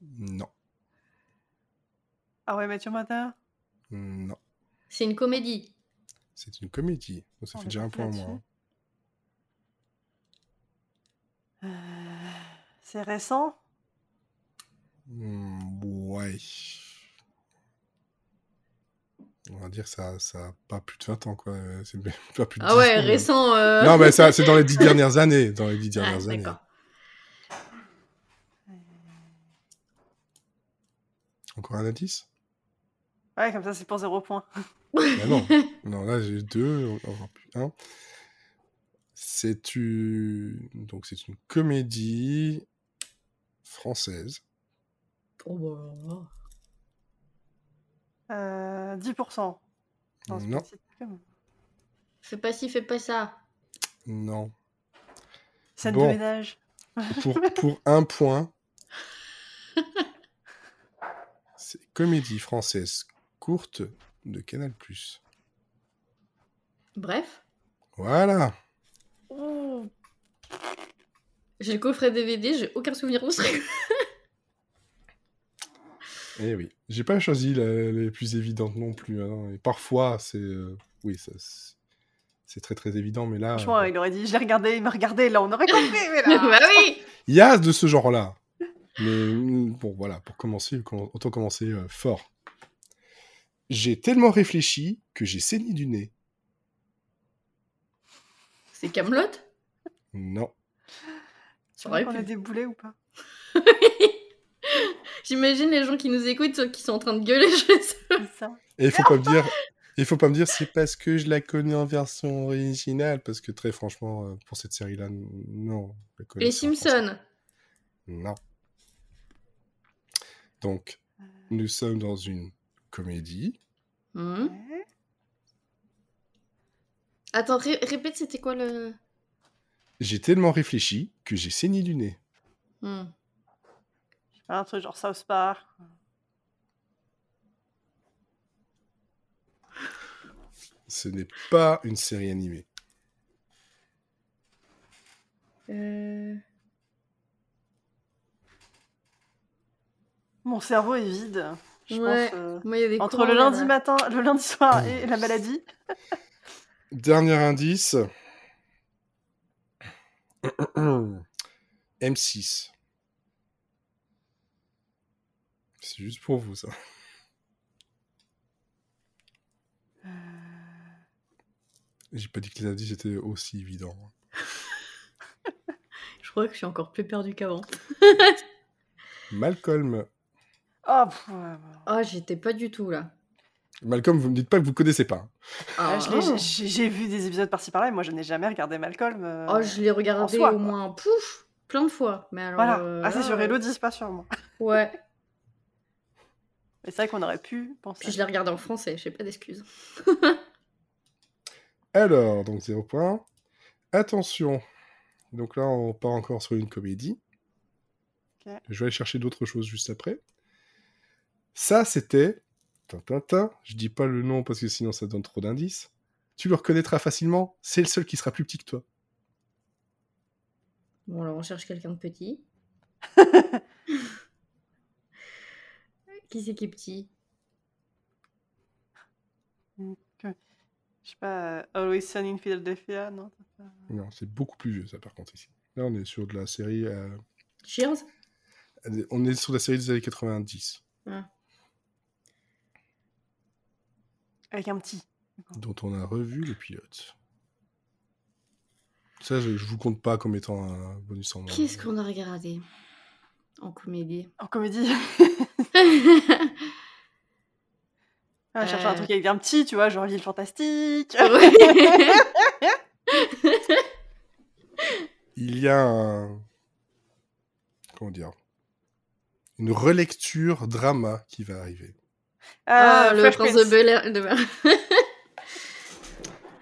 Non, Ah ouais, Mathieu Matin non. C'est une comédie. C'est une comédie. Donc ça On fait déjà un point moins. Euh, C'est récent? Hmm, ouais. On va dire que ça ça a pas plus de 20 ans, quoi. C'est même <laughs> pas plus de Ah 10 ouais, ans, récent. euh. Non, mais ça, c'est dans les 10 <laughs> dernières années. Dans les 10 Ah, dernières années. d'accord. Encore un indice? Ouais, comme ça c'est pour zéro point. Bah non. <laughs> non, là j'ai deux, encore plus un. C'est une... Donc c'est une comédie française. Oh, bah. Euh, 10%. Non, c'est Non. pas si- comme- Fais pas ci, fais pas ça. Non. Scène Bon. de ménage. Pour, pour un point. <laughs> C'est comédie française courte de Canal+. Bref, Voilà. Oh, j'ai le coffret DVD, j'ai aucun souvenir de ce truc. Eh oui. J'ai pas choisi la- les plus évidentes non plus. hein. Et parfois, c'est... euh, Oui, c'est- très très évident, mais là... Franchement, euh, il aurait dit, je l'ai regardé, il m'a regardé, là on aurait compris, mais là... <laughs> bah oui <laughs> Il y a de ce genre-là. Mais mm, bon, voilà, pour commencer, com- autant commencer euh, fort. J'ai tellement réfléchi que j'ai saigné du nez. C'est Camelot? Non. Tu qu'on pu. a des boulets ou pas? <laughs> J'imagine les gens qui nous écoutent qui sont en train de gueuler <laughs> chez eux. Et il faut pas me dire... Il faut pas me dire c'est parce que je la connais en version originale, parce que très franchement, euh, pour cette série-là, n- non. Les. Simpsons. Non. Donc, nous sommes dans une comédie. Hmm. Attends, ré- répète, c'était quoi le. J'ai tellement réfléchi que j'ai saigné du nez. Hmm. Un truc genre South Park. Ce n'est pas une série animée. Euh, Mon cerveau est vide. Je Ouais. pense. euh, Moi, il y a des Entre le lundi là. matin, le lundi soir et la maladie. <laughs> Dernier indice. <coughs> M6. C'est juste pour vous, ça. J'ai pas dit que les indices étaient aussi évidents. <laughs> Je crois que je suis encore plus perdu qu'avant. <laughs> Malcolm. Oh. Ah, j'étais pas du tout là. Malcolm, vous me dites pas que vous connaissez pas. Ah, Ah, l'ai- j'ai vu des épisodes par-ci par-là et moi je n'ai jamais regardé Malcolm. euh, Oh, je l'ai regardé soi, au quoi. moins pouf, plein de fois. Mais alors, Voilà. euh, ah, c'est sur euh, Elodie, pas sur moi. Ouais. <laughs> Mais c'est vrai qu'on aurait pu penser. Puis je l'ai regardé en français, j'ai pas d'excuses. <laughs> Alors, donc zéro point. Attention. Donc là, on part encore sur une comédie. Je vais aller chercher d'autres choses juste après. Ça, c'était. Tintintin. Je dis pas le nom parce que sinon ça donne trop d'indices. Tu le reconnaîtras facilement. C'est le seul qui sera plus petit que toi. Bon, alors on cherche quelqu'un de petit. <laughs> qui c'est qui est petit? Je sais pas, euh, Always Sunny in Philadelphia, non Non, c'est beaucoup plus vieux, ça, par contre, ici. Là, on est sur de la série. euh, Cheers On est sur la série des années 90, Avec un petit. dont on a revu le pilote. Ça, je, je vous compte pas comme étant un bonus en moins. Qu'est-ce qu'on a regardé? En comédie En comédie. <laughs> On va chercher un Euh. truc avec un petit, tu vois, genre L'île Fantastique. Il y a un. Comment dire Une relecture drama qui va arriver. Ah, le Fresh prince de Bel Air. <laughs>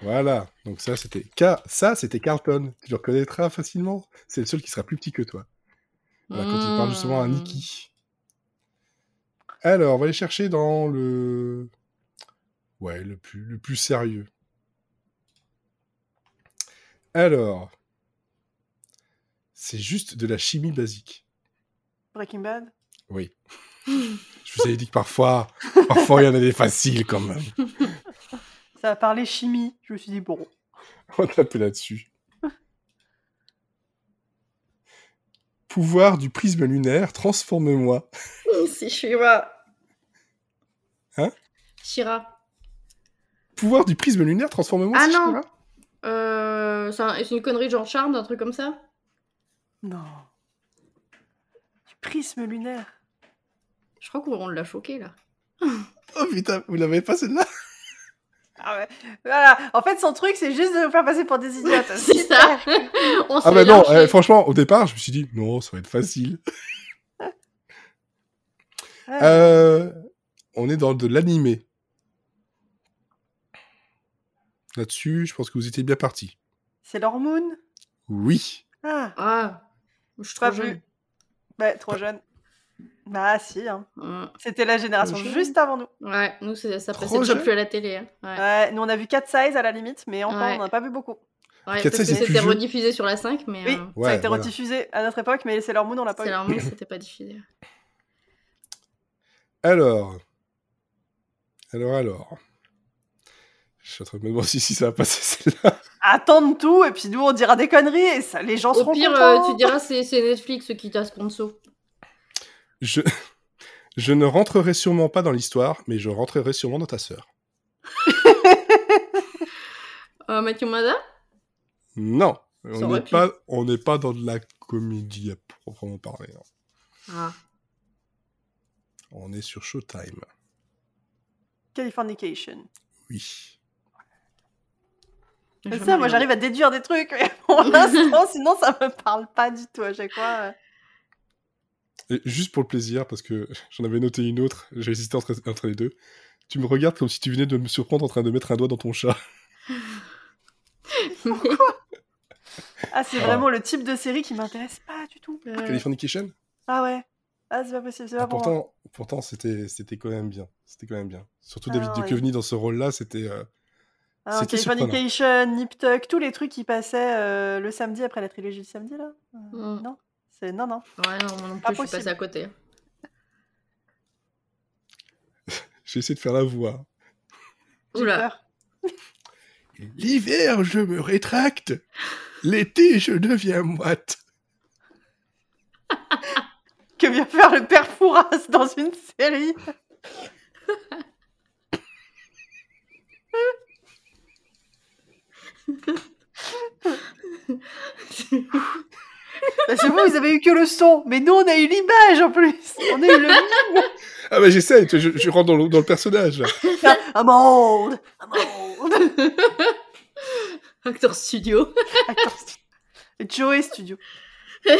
Voilà. Donc ça, c'était ça, c'était Carlton. Tu le reconnaîtras facilement. C'est le seul qui sera plus petit que toi. Voilà, quand il parle justement à Hmm. Nikki. Alors, on va aller chercher dans le. Ouais, le plus, le plus sérieux. Alors. C'est juste de la chimie basique. Breaking Bad? Oui. <laughs> Je vous avais dit que parfois, parfois il y en a des faciles quand même. Ça a parlé chimie. Je me suis dit, bon. On va taper là-dessus. Pouvoir du prisme lunaire, transforme-moi. C'est Shira. Hein? Shira. Pouvoir du prisme lunaire, transforme-moi. Ah non. Shira? Euh, c'est un- c'est une connerie genre charme, un truc comme ça? Non. Du prisme lunaire. Je crois qu'on l'a choqué là. Oh putain, vous l'avez pas celle-là? Ah ouais. Voilà. En fait, son truc, c'est juste de nous faire passer pour des <laughs> idiotes. C'est ça On Ah bah non, euh, franchement, au départ, je me suis dit, non, ça va être facile. Ouais. Euh, on est dans de l'animé. Là-dessus, je pense que vous étiez bien parti. C'est l'hormone Oui. Ah, Ah, je suis trop jeune. vu. bah, trop jeune. Bah, si. Hein. Ouais. C'était la génération juste avant nous. Ouais, nous c'est- ça Trop passait déjà plus à la télé. hein. Ouais. Ouais, nous, on a vu 4 size à la limite, mais encore, Ouais. on n'a pas vu beaucoup. Ouais, Quatre parce Size, que c'est c'était rediffusé sur la 5, mais Oui, euh, Ouais, ça a été voilà. rediffusé à notre époque, mais c'est l'hormone, on l'a pas c'est eu. leur monde, c'était pas diffusé. Alors. Alors, alors. Je suis en train de me demander si, si ça va passer <laughs> celle-là. Attendre tout, et puis nous, on dira des conneries, et ça, les gens Au seront pire, contents. euh, tu diras c'est c'est Netflix qui t'a sponsor. Je... je ne rentrerai sûrement pas dans l'histoire, mais je rentrerai sûrement dans ta sœur. <laughs> Euh, Mathieu Mada Non. Ça On n'est pas, on n'est pas dans de la comédie à proprement parler. hein. Ah. On est sur Showtime. Californication. Oui. C'est ça, moi, j'arrive à déduire des trucs, mais pour <laughs> l'instant, sinon, ça me parle pas du tout à chaque fois. Et juste pour le plaisir, parce que <laughs> j'en avais noté une autre, j'ai hésité entre, entre les deux. Tu me regardes comme si tu venais de me surprendre en train de mettre un doigt dans ton chat. <laughs> Ah, c'est Ah. vraiment le type de série qui m'intéresse pas du tout. Euh, Californication Ah ouais. Ah, c'est pas possible, c'est pas Ah, moi. Pourtant, pourtant c'était c'était quand même bien. C'était quand même bien. Surtout Ah, David ouais. Duchovny dans ce rôle-là, c'était. euh, Ah. Californication, Nip Tuck, tous les trucs qui passaient euh, le samedi après la trilogie du samedi, là. Euh, Mm. Non, c'est non, non. Ouais, non, moi non Pas plus, je suis possible. passée à côté. <laughs> J'ai essayé de faire la voix. Oula. <laughs> L'hiver, je me rétracte. L'été, je deviens moite. <laughs> Que vient faire le père Fouras dans une série? Bah, C'est vous, vous avez eu que le son, mais nous on a eu l'image en plus. On a eu le Ah bah j'essaie, je, je rentre dans le, dans le personnage. là. <laughs> un monde, un monde. Acteur studio. Attends, c'est- Joey Studio. <laughs>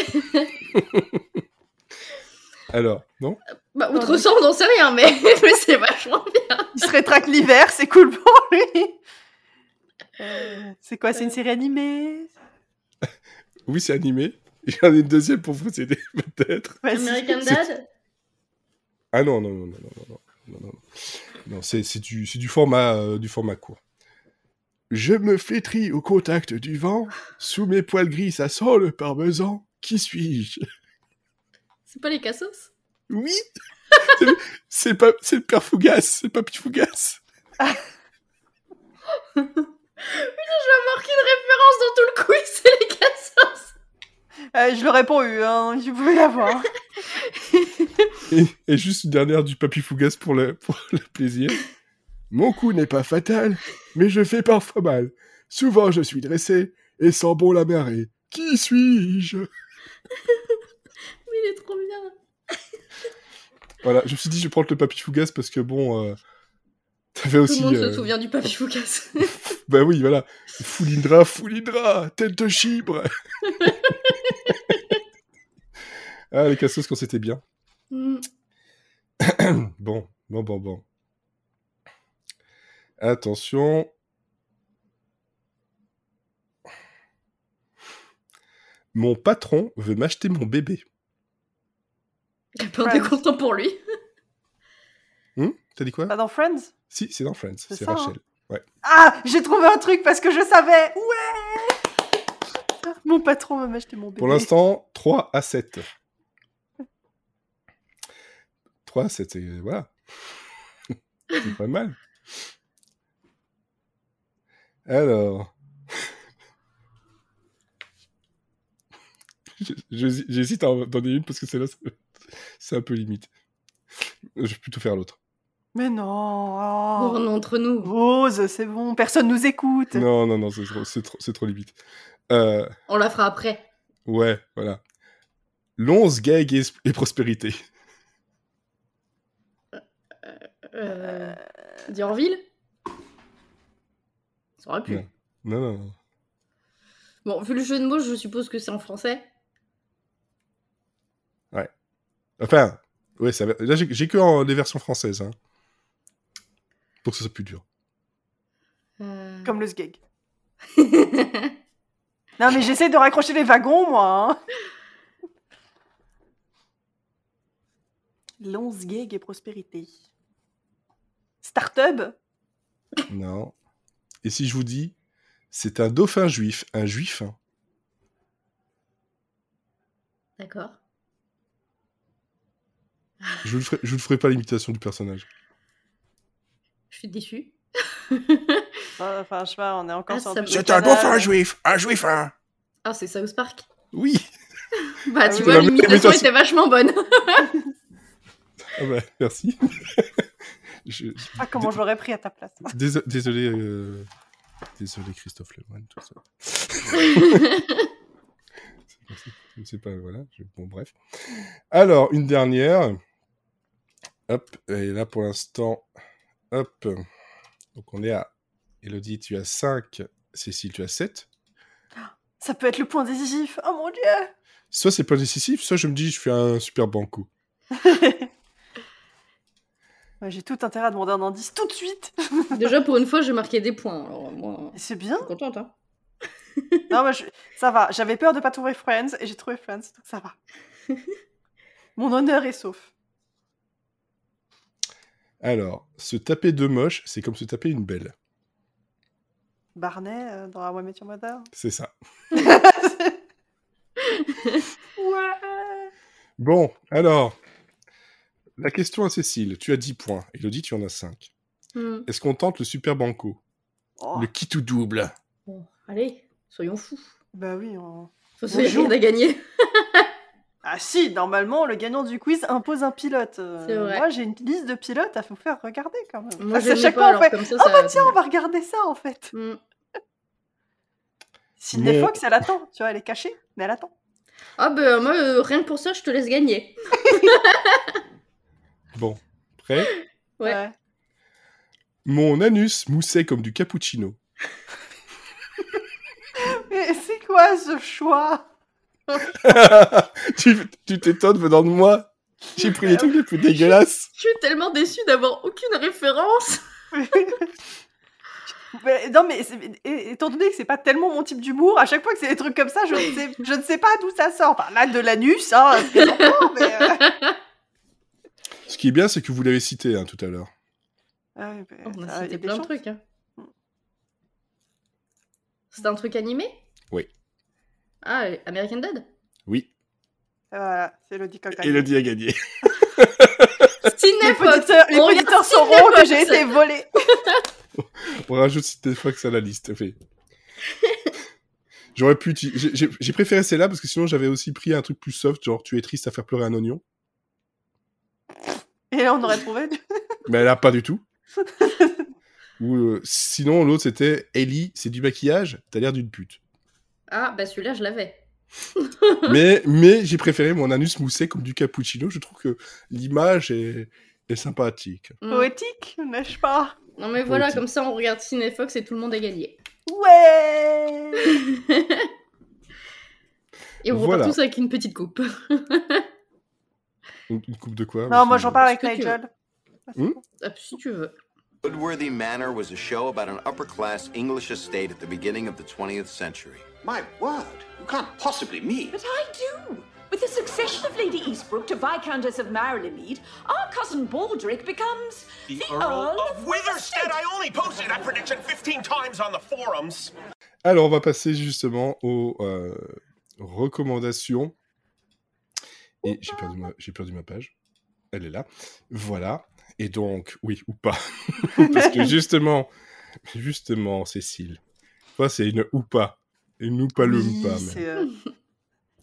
Alors, non? Bah, outre ça, on n'en sait rien, mais, <laughs> mais c'est vachement bien. Il se rétracte l'hiver, c'est cool pour lui. Euh, c'est quoi, c'est une série animée? Oui, c'est animé. J'en ai une deuxième pour vous aider, <laughs> peut-être. American Dad Ah non, non, non, non, non, non, non, non. c'est du, du, format, euh, du format court. Je me flétris au contact du vent, sous mes poils gris, ça sent le parmesan. Qui suis-je? C'est pas les cassos? Oui <laughs> C'est le père Fougas, c'est Papy Fougas. <laughs> Putain, je vais avoir qu'une référence dans tout le quiz, c'est les cassos euh, je l'aurais pas eu, hein, tu pouvais l'avoir. <laughs> Et, et juste une dernière du Papy Fougas pour le, pour le plaisir. Mon coup n'est pas fatal, mais je fais parfois mal. Souvent je suis dressé et sens bon la marée. Qui suis-je? <laughs> Mais il est trop bien Voilà, je me suis dit je vais prendre le Papy Fougas parce que bon, euh, t'avais Tout aussi. le monde euh, se souvient du Papy Fougas. <laughs> Bah oui, voilà. Foulindra, Foulindra, tête de chibre. Ah, les cassos quand c'était bien. Hmm. <coughs> Bon, bon, bon, bon. Attention. Mon patron veut m'acheter mon bébé. Il est pas content pour lui. Hum <laughs> T'as dit quoi? Pas dans Friends? Si, c'est dans Friends, C'est ça, Rachel. Ah, j'ai trouvé un truc parce que je savais. Ouais. Mon patron va m'acheter mon bébé. Pour l'instant, 3 à 7. 3 à 7, c'est... Voilà. <laughs> c'est pas mal. Alors... <laughs> J'hésite à en donner une parce que celle-là, c'est- c'est un peu limite. Je vais plutôt faire l'autre. Mais non. Oh. non, entre nous. Rose, c'est bon, personne nous écoute. Non, non, non, c'est trop, c'est trop, c'est trop limite. Euh, On la fera après. ouais, voilà. L'once, gag et, et prospérité. Euh... Diorville Ça aurait pu. Non. Non, non, non. Bon, vu le jeu de mots, je suppose que c'est en français. Enfin, ouais, ça va- là, j'ai que en- les versions françaises. Hein, pour que ce soit plus dur. Euh... Comme le sgeg. <laughs> Non, mais j'essaie de raccrocher les wagons, moi. Hein. Lance gag et prospérité. Startup Non. Et si je vous dis, c'est un dauphin juif, un juif. D'accord. Je ne vous ferai pas l'imitation du personnage. Je suis déçue. <laughs> Ah, Enfin, je sais pas, on est encore Ah, sur C'est un canal. juif, un juif. hein. Ah, c'est South Park. Oui. Bah, tu vois, l'imitation imitation. était vachement bonne. Ah bah, merci. <laughs> Je- Ah, comment je l'aurais pris à ta place. Désolé, euh, désolé Christophe Lemoine, tout ça. <laughs> Je sais pas, voilà. je- Bon, bref. Alors, une dernière. Hop, et là pour l'instant, hop. Donc on est à. Elodie, tu as 5. Cécile, tu as 7. <gasps> Ça peut être le point décisif. Oh mon dieu soit c'est pas décisif, soit je me dis je fais un super banco. <laughs> J'ai tout intérêt à demander un indice tout de suite. <laughs> Déjà, pour une fois, j'ai marqué des points. Alors, moi, Et C'est bien. je suis contente. Hein. Non, mais je- ça va. J'avais peur de pas trouver Friends et j'ai trouvé Friends, donc ça va. <laughs> Mon honneur est sauf. Alors, se taper deux moches, c'est comme se taper une belle. Barney euh, dans How I Met Your Mother. C'est ça. <laughs> ouais. Bon, alors, la question à Cécile. Tu as 10 points. Elodie, tu en as 5. Hmm. Est-ce qu'on tente le super banco? Oh, Le qui tout double Bon, allez, soyons fous. Bah oui. on- Bonjour. rien à gagner. <laughs> Ah si, normalement, le gagnant du quiz impose un pilote. Euh, C'est vrai. Moi, j'ai une liste de pilotes à vous faire regarder quand même. Moi, je chaque pas, fois, on fait comme ça, Ah ça... bah tiens, on va regarder ça en fait. Hmm. <laughs> Sydney Mon- Fox, elle attend. Tu vois, elle est cachée, mais elle attend. Ah bah, moi, euh, rien que pour ça, je te laisse gagner. <laughs> Bon, prêt? Ouais. Mon anus moussait comme du cappuccino. <laughs> Mais c'est quoi ce choix? <laughs> Tu tu t'étonnes venant de moi J'ai pris les trucs les plus dégueulasses. Je suis tellement déçue d'avoir aucune référence. <laughs> Mais- Non mais c'est- étant donné que c'est pas tellement mon type d'humour, à chaque fois que c'est des trucs comme ça, je ne sais, je ne sais pas d'où ça sort. Enfin, là, de l'anus, hein, c'est mais... euh, Ce qui est bien, c'est que vous l'avez cité hein, tout à l'heure. ah mais On a cité plein de trucs. Hein. C'est un truc animé? Oui. Ah, American Dad? Oui, Voilà, c'est Elodie Cocagne. Elodie a gagné. <laughs> Cinéfox auditeurs, les auditeurs sauront que j'ai été volée. <laughs> On rajoute Cité Fox à la liste. Fait. J'aurais pu. j'ai préféré celle-là parce que sinon j'avais aussi pris un truc plus soft, genre tu es triste à faire pleurer un oignon. Et là, on aurait trouvé. Mais là, pas du tout. Ou euh, sinon, l'autre c'était Ellie, c'est du maquillage, t'as l'air d'une pute. Ah, bah celui-là, je l'avais. <laughs> mais mais j'ai préféré mon anus moussé comme du cappuccino. Je trouve que l'image est, est sympathique. Hmm. Poétique, n'est-ce pas? Non mais voilà, Poétique. comme ça on regarde Cinéfox et tout le monde a gagné. Ouais <laughs> Et on Voilà. repart tous avec une petite coupe. <laughs> Une, une coupe de quoi Non, moi j'en parle avec Ce que tu Nigel. Ah, si tu veux. Woodworthy Manor was a show about an upper class English estate at the beginning of the 20th century. My word, you can't possibly mean. But I do. With the succession of Lady Eastbrook to Viscountess of Maryland, our cousin Baldric becomes the, Earl, of Witherstead, I only posted that prediction 15 times on the forums. Alors, on va passer justement aux euh, recommandations. Et j'ai perdu, ma, j'ai perdu ma page. Elle est là. Voilà. Et donc, oui, ou pas. <laughs> Parce que <laughs> justement, justement, Cécile, toi, c'est une ou pas. Une <laughs> ou pas le Oui, ou pas. mais- euh,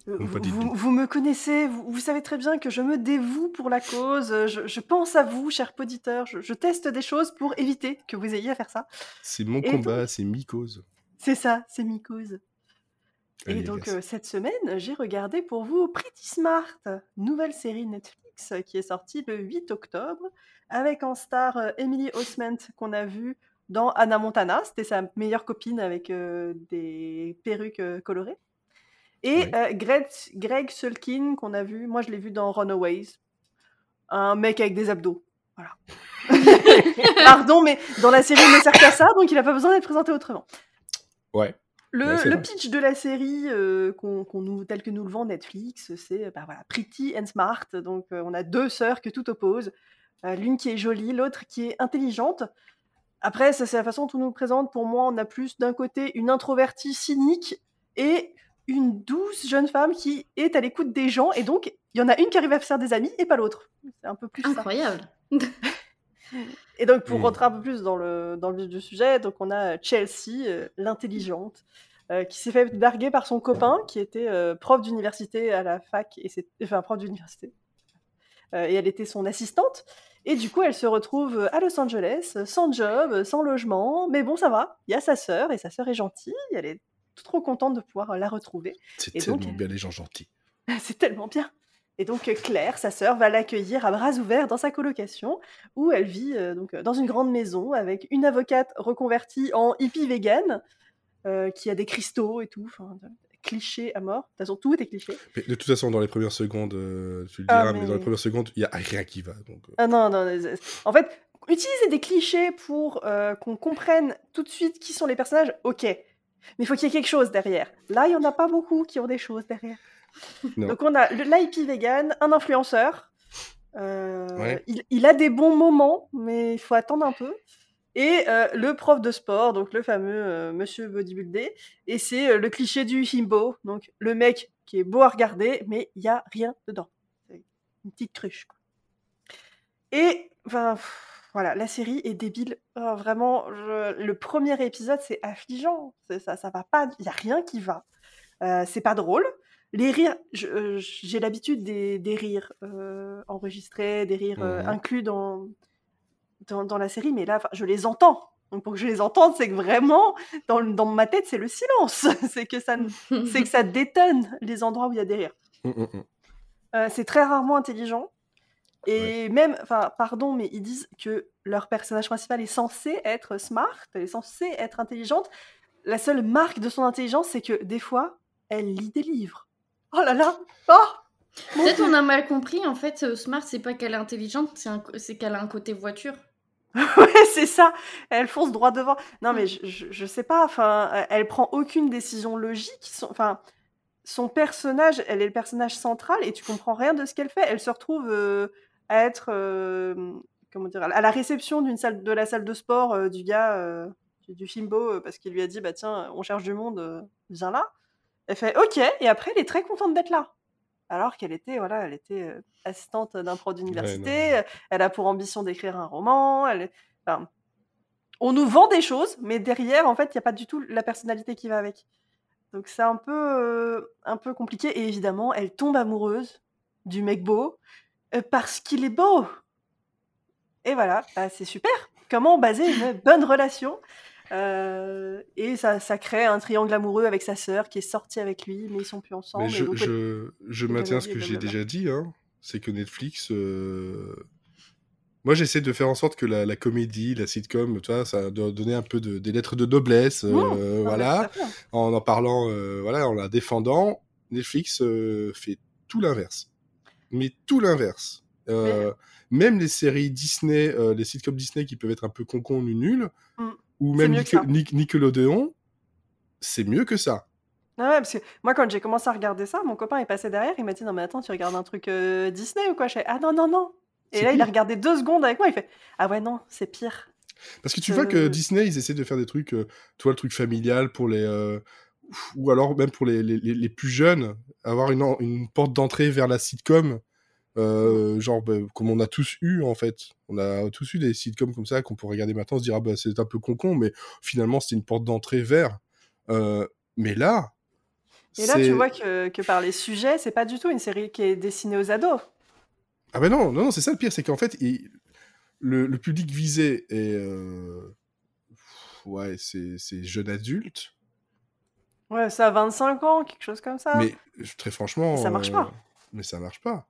Vous, vous- tout. vous me connaissez, vous, vous savez très bien que je me dévoue pour la cause. Je, je pense à vous, chers auditeurs. Je, je teste des choses pour éviter que vous ayez à faire ça. C'est mon Et combat, c'est mi-cause. C'est ça, c'est mi cause. Allez, Et donc euh, cette semaine, j'ai regardé pour vous Pretty Smart, nouvelle série Netflix qui est sortie le 8 octobre, avec en star euh, Emily Osment qu'on a vue dans Anna Montana, c'était sa meilleure copine avec euh, des perruques colorées, et Greg, Greg Sulkin qu'on a vu, moi je l'ai vu dans Runaways, un mec avec des abdos. Voilà. <laughs> Pardon, mais dans la série il ne sert qu'à ça, donc il n'a pas besoin d'être présenté autrement. Ouais. Le, Ouais, c'est le vrai. pitch de la série, euh, qu'on, qu'on nous, tel que nous le vend Netflix, c'est bah, voilà, Pretty and Smart. Donc, euh, on a deux sœurs que tout oppose. Euh, l'une qui est jolie, l'autre qui est intelligente. Après, ça, c'est la façon dont on nous le présente. Pour moi, on a plus d'un côté une introvertie cynique et une douce jeune femme qui est à l'écoute des gens. Et donc, il y en a une qui arrive à faire des amis et pas l'autre. C'est un peu plus ça. <laughs> Et donc, pour Mm. rentrer un peu plus dans le, dans le vif du sujet, donc on a Chelsea, euh, l'intelligente, euh, qui s'est fait larguer par son copain, qui était euh, prof d'université à la fac, et c'est, enfin, prof d'université. Euh, et elle était son assistante. Et du coup, elle se retrouve à Los Angeles, sans job, sans logement. Mais bon, ça va. Il y a sa sœur, et sa sœur est gentille. Elle est trop contente de pouvoir la retrouver. C'est et tellement donc- bien les gens gentils. <laughs> C'est tellement bien. Et donc euh, Claire, sa sœur, va l'accueillir à bras ouverts dans sa colocation, où elle vit euh, donc euh, dans une grande maison avec une avocate reconvertie en hippie vegan, euh, qui a des cristaux et tout, cliché à mort. De toute façon, tout est cliché. Mais de toute façon, dans les premières secondes, euh, tu le Ah, diras, mais... dans les premières secondes, il y a rien qui va. Donc, Ah non, non. En fait, utiliser des clichés pour qu'on comprenne tout de suite qui sont les personnages, ok. Mais il faut qu'il y ait quelque chose derrière. Là, il n'y en a pas beaucoup qui ont des choses derrière. Non. Donc on a l'IP vegan, un influenceur. Euh, Ouais. il, il a des bons moments, mais il faut attendre un peu. Et euh, le prof de sport, donc le fameux euh, monsieur bodybuildé. Et c'est le cliché du himbo, donc le mec qui est beau à regarder, mais il n'y a rien dedans. C'est une petite cruche. quoi. Et enfin, pff, voilà, la série est débile. Oh, vraiment, je- le premier épisode, c'est affligeant. Ça, ça va pas. Il y a rien qui va. Euh, c'est pas drôle. Les rires, euh, j'ai l'habitude des, des rires euh, enregistrés, des rires euh, Mhm. inclus dans, dans, dans la série, mais là, je les entends. Donc pour que je les entende, c'est que vraiment, dans, dans ma tête, c'est le silence. <laughs> c'est que ça, que ça détonne les endroits où il y a des rires. hum. Euh, c'est très rarement intelligent. Et même, enfin, pardon, mais ils disent que leur personnage principal est censé être smart, elle est censée être intelligente. La seule marque de son intelligence, c'est que des fois, elle lit des livres. Oh là là Oh Peut-être on a mal compris. En fait, euh, Smart, c'est pas qu'elle est intelligente, c'est qu'elle a un côté voiture. <laughs> Ouais, c'est ça. Elle fonce droit devant. Non, mais je, je, je sais pas. Enfin, elle prend aucune décision logique. Son- Enfin, son personnage, elle est le personnage central et tu comprends rien de ce qu'elle fait. Elle se retrouve euh, à être, euh, comment dire, à la réception d'une salle, de la salle de sport euh, du gars du, du Fimbo parce qu'il lui a dit, bah tiens, on cherche du monde, viens là. Elle fait OK et après elle est très contente d'être là. Alors qu'elle était, voilà, elle était assistante d'un pro d'université. elle a pour ambition d'écrire un roman. Elle est- enfin, on nous vend des choses, mais derrière, en fait, il n'y a pas du tout la personnalité qui va avec. Donc c'est un peu, euh, un peu compliqué. Et évidemment, elle tombe amoureuse du mec beau euh, parce qu'il est beau. Et voilà, bah, c'est super. Comment baser une bonne relation Euh, Et ça, ça crée un triangle amoureux avec sa sœur qui est sortie avec lui, mais ils sont plus ensemble. Mais je, donc, je, je maintiens ce que j'ai déjà dit, hein, c'est que Netflix. euh, Moi, j'essaie de faire en sorte que la, la comédie, la sitcom, tu vois, ça doit donner un peu de, des lettres de noblesse, euh, Mmh, non, mais voilà, en en parlant, voilà, en la défendant. Netflix fait tout l'inverse. Mais tout l'inverse. Même les séries Disney, les sitcoms Disney qui peuvent être un peu concon ou nuls, Mm. Ou même Nic- Nickelodeon, c'est mieux que ça. Ah ouais, parce que moi, quand j'ai commencé à regarder ça, mon copain est passé derrière, il m'a dit Non, mais attends, tu regardes un truc euh, Disney ou quoi Je fais Ah non, non, non. Et là, il a regardé deux secondes avec moi, il fait Ah ouais, non, c'est pire. Parce que tu vois que Euh. Disney, ils essaient de faire des trucs, euh, toi, le truc familial pour les. euh, ou alors même pour les, les, les- plus jeunes, avoir une, une porte d'entrée vers la sitcom. Euh, genre, bah, comme on a tous eu, en fait. On a tous eu des sitcoms comme ça qu'on pourrait regarder maintenant, se dire, ah bah, c'est un peu con-con, mais finalement, c'était une porte d'entrée vers. Euh, mais là. Et là, tu vois que, que par les sujets, c'est pas du tout une série qui est destinée aux ados. Ah ben non, non, non, c'est ça le pire, c'est qu'en fait, il- le, le public visé est... euh, Ouais, c'est c'est jeune adulte, Ouais, ça a 25 ans, quelque chose comme ça. mais très franchement... Ça marche euh, pas. Mais ça marche pas.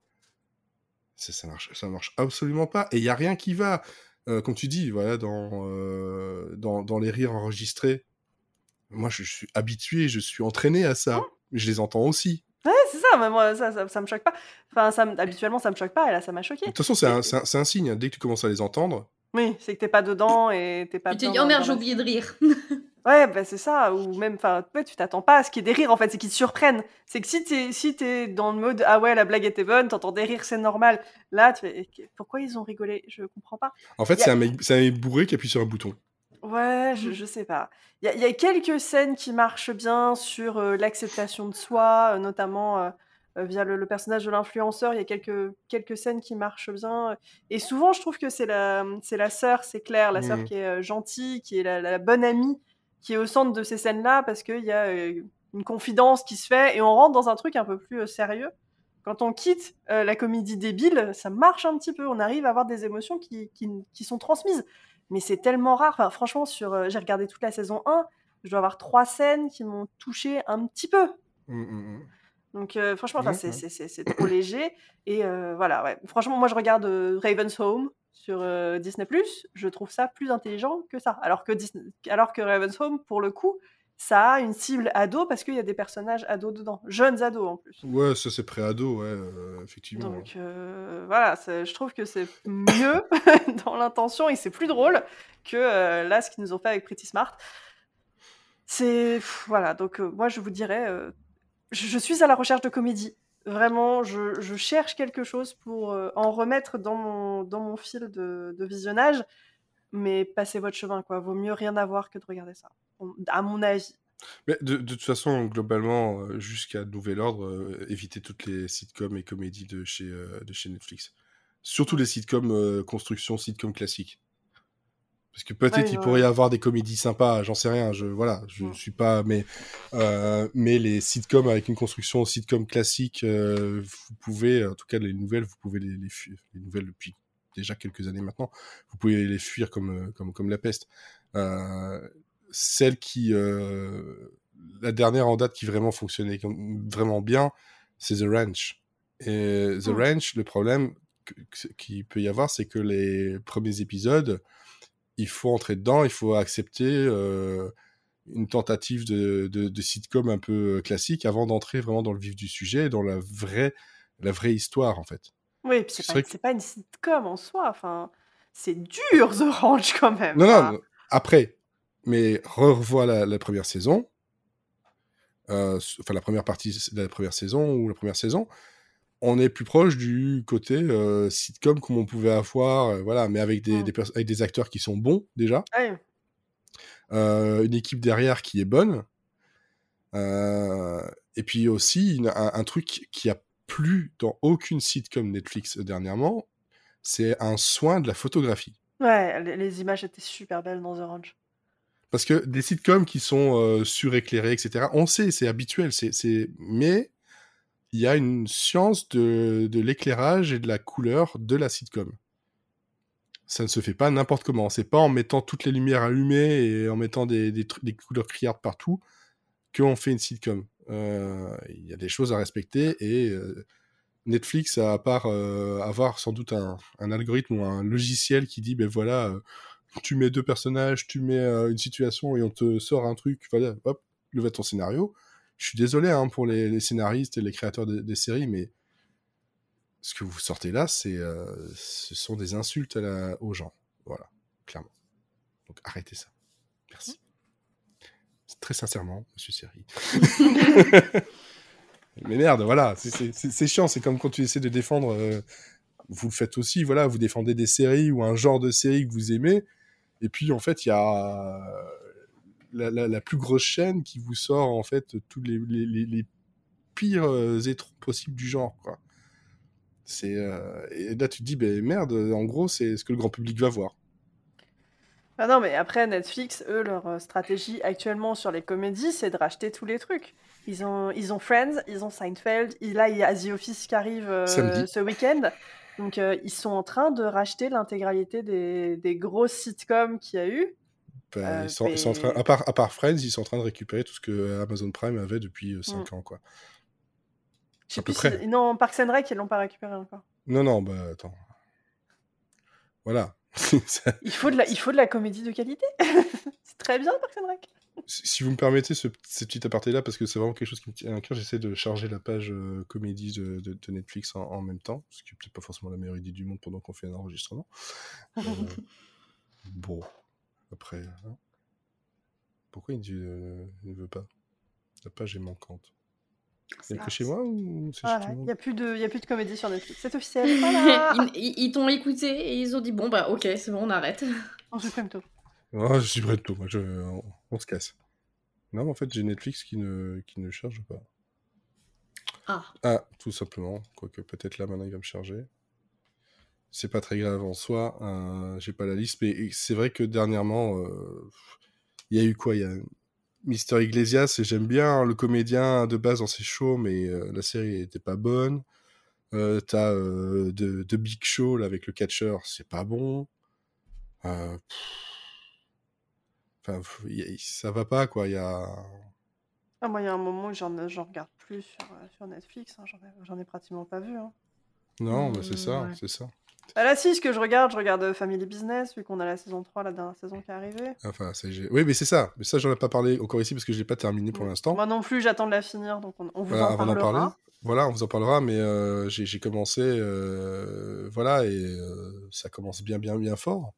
Ça, ça, marche, ça marche absolument pas. Et il y a rien qui va. Euh, comme tu dis, voilà, dans, euh, dans, dans les rires enregistrés, moi, je, suis habitué, je suis entraîné à ça. Je les entends aussi. Ouais, c'est ça, mais moi, ça, ça, ça me choque pas. Enfin, ça, me- habituellement, ça me choque pas, et là, ça m'a choqué. De toute façon, c'est un, c'est un- signe. hein. Dès que tu commences à les entendre, Oui, c'est que t'es pas dedans et t'es pas Tu te dis, oh merde, j'ai oublié de rire. <laughs> Ouais, bah c'est ça, ou même, enfin, ouais, tu t'attends pas à ce qu'il y ait des rires, en fait, c'est qu'ils te surprennent. C'est que si t'es si t'es dans le mode, ah ouais, la blague était bonne, t'entends des rires, c'est normal. Là, tu fais, eh, pourquoi ils ont rigolé? Je comprends pas. en fait, a- c'est un, mec- un mec bourré qui appuie sur un bouton. Ouais, je, je sais pas. Il y, a- il y a quelques scènes qui marchent bien sur euh, l'acceptation de soi, euh, notamment euh, via le, le personnage de l'influenceur. Il y a quelques, quelques scènes qui marchent bien. Et souvent, je trouve que c'est la, la sœur, c'est Claire, la sœur Mhm. qui est gentille, qui est la, la bonne amie, qui est au centre de ces scènes-là, parce qu'il y a euh, une confidence qui se fait et on rentre dans un truc un peu plus euh, sérieux. Quand on quitte euh, la comédie débile, ça marche un petit peu. On arrive à avoir des émotions qui, qui, qui sont transmises mais c'est tellement rare. Enfin, franchement, sur, euh, j'ai regardé toute la saison 1, je dois avoir trois scènes qui m'ont touché un petit peu. Donc, euh, franchement, c'est, trop léger. Et voilà, ouais. Franchement, moi, je regarde Raven's Home sur euh, Disney+. Je trouve ça plus intelligent que ça. Alors que, Disney- alors que Raven's Home, pour le coup, ça a une cible ado parce qu'il y a des personnages ados dedans, jeunes ados en plus. Ouais, ça c'est pré-ado, ouais, euh, effectivement. Donc euh, voilà, je trouve que c'est mieux <laughs> dans l'intention et c'est plus drôle que euh, là ce qu'ils nous ont fait avec Pretty Smart. C'est voilà, donc moi je vous dirais, je, je suis à la recherche de comédie. Vraiment, je, cherche quelque chose pour euh, en remettre dans mon, dans mon fil de, visionnage, mais passez votre chemin, quoi. Vaut mieux rien avoir que de regarder ça, à mon avis. Mais de, toute façon, globalement, euh, jusqu'à nouvel ordre, euh, évitez toutes les sitcoms et comédies de chez, de chez Netflix. Surtout les sitcoms construction, sitcoms classiques. Parce que peut-être Ouais, il ouais. pourrait y avoir des comédies sympas, j'en sais rien, je voilà, je suis pas mais euh, mais les sitcoms avec une construction sitcom classique, euh, vous pouvez en tout cas les nouvelles, vous pouvez les, les fuir, les nouvelles depuis déjà quelques années maintenant, vous pouvez les fuir comme euh, comme comme la peste. Euh, celle qui euh, la dernière en date qui vraiment fonctionnait vraiment bien, c'est The Ranch. Et The Mm. Ranch, le problème qu'il peut y avoir, c'est que les premiers épisodes, il faut entrer dedans, il faut accepter euh, une tentative de, de, de sitcom un peu classique avant d'entrer vraiment dans le vif du sujet, dans la vraie, la vraie histoire en fait. Oui, et puis c'est pas, que- pas une sitcom en soi, enfin, c'est dur The Ranch quand même. Non, non, après, mais revois la, la première saison, euh, enfin la première partie de la première saison ou la première saison, on est plus proche du côté euh, sitcom comme on pouvait avoir, euh, voilà, mais avec des, Mm. des pers- avec des acteurs qui sont bons déjà, Ouais. euh, une équipe derrière qui est bonne, et puis aussi une- un, un truc qui a plus dans aucune sitcom Netflix dernièrement, c'est un soin de la photographie. Ouais, les, les images étaient super belles dans The Ranch. Parce que des sitcoms qui sont suréclairés, etc., on sait, c'est habituel, c'est... mais il y a une science de, l'éclairage et de la couleur de la sitcom. Ça ne se fait pas n'importe comment. C'est pas en mettant toutes les lumières allumées et en mettant des, couleurs criardes partout qu'on fait une sitcom. Euh, Il y a des choses à respecter et euh, Netflix, à part euh, avoir sans doute un, un algorithme ou un logiciel qui dit, ben voilà, tu mets deux personnages, tu mets une situation et on te sort un truc, voilà, hop, le va ton scénario. Je suis désolé hein, pour les, les scénaristes et les créateurs de- des séries, mais ce que vous sortez là, c'est, euh, ce sont des insultes à la- aux gens. Voilà, clairement. Donc arrêtez ça. Merci. Très sincèrement, monsieur Série. <laughs> <laughs> mais merde, voilà, c'est chiant. C'est comme quand tu essaies de défendre. euh, vous le faites aussi, voilà, vous défendez des séries ou un genre de série que vous aimez, et puis en fait, il y a la, la- la plus grosse chaîne qui vous sort en fait tous les, les, les- les pires euh, étrons possibles du genre, quoi. C'est euh, et là tu te dis, ben merde, en gros, c'est ce que le grand public va voir. Ah non, mais après, Netflix, eux, leur euh, stratégie actuellement sur les comédies, c'est de racheter tous les trucs. Ils ont, ils ont Friends, ils ont Seinfeld, et là, il y a The Office qui arrive euh, ce week-end. Donc, euh, ils sont en train de racheter l'intégralité des, des grosses sitcoms qu'il y a eu. Euh, ils, sont, ils sont en train, à part, à part Friends, ils sont en train de récupérer tout ce que Amazon Prime avait depuis Mm. 5 ans, quoi. À peu si- près. Non, Parks and Rec, ils l'ont pas récupéré encore. Non, non, bah attends. Voilà. <laughs> Il faut de la, il faut de la comédie de qualité. <laughs> c'est très bien, Parks and Rec. si vous me permettez ce, ce petit aparté-là, parce que c'est vraiment quelque chose qui me tient à cœur, j'essaie de charger la page euh, comédie de, de- de Netflix en, en même temps, ce qui est peut-être pas forcément la meilleure idée du monde pendant qu'on fait un enregistrement. Euh, <laughs> bon, après, hein. pourquoi il, dit, euh, il ne veut pas? La page est manquante. Il n'y a que chez moi ou c'est Voilà, il n'y a, plus de- il y a plus de comédie sur Netflix. C'est officiel. <laughs> Voilà. ils t'ont écouté et ils ont dit bon bah ok c'est bon on arrête. <laughs> On supprime tout. Ah, je suis prêt de tout, moi, je, on, on se casse. Non, mais en fait, j'ai Netflix qui ne, qui ne charge pas. Ah Ah, tout simplement. Quoique peut-être là, maintenant, il va me charger. C'est pas très grave en soi. euh, j'ai pas la liste. Mais c'est vrai que dernièrement, euh, il y a eu quoi? Il y a Mister Iglesias, et j'aime bien le comédien de base dans ses shows, mais euh, la série était pas bonne. Euh, T'as de, de Big Show là, avec le catcher, c'est pas bon. Pff. Enfin, pff, y a- ça va pas, quoi. Il y a. Ah, moi, il y a un moment où j'en regarde plus sur, sur Netflix. hein. J'en ai, pratiquement pas vu. hein. Non, mais c'est ça, ouais. c'est ça. Ah, là, si, ce que je regarde, je regarde euh, Family Business, vu qu'on a la saison 3, la dernière saison qui est arrivée. Enfin, c'est- oui, mais c'est ça. Mais ça, j'en ai pas parlé encore ici parce que je l'ai pas terminé pour l'instant. Moi non plus, j'attends de la finir, donc on, on vous Voilà, en avant d'en parlera. parler. Voilà, on vous en parlera, mais euh, j'ai j'ai commencé, euh, voilà, et euh, ça commence bien, bien, bien fort,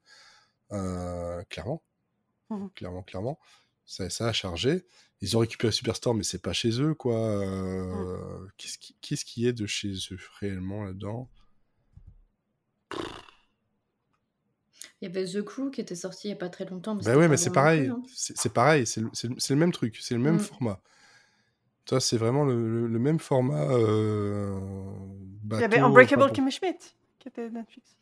clairement, Mhm. clairement, clairement. Ça, ça a chargé. Ils ont récupéré Superstore, mais c'est pas chez eux, quoi. Mm. Euh, Qu'est-ce qui, qu'est-ce qui est de chez eux réellement là-dedans? Il y avait The Crew qui était sorti il y a pas très longtemps. Bah c'était ouais, mais c'est pareil. hein. C'est pareil. C'est le, c'est le- même truc. C'est le même Mm. format. Ça, c'est vraiment le, le- le même format. euh, Il y avait Unbreakable bon. Kimmy Schmidt, qui était Netflix.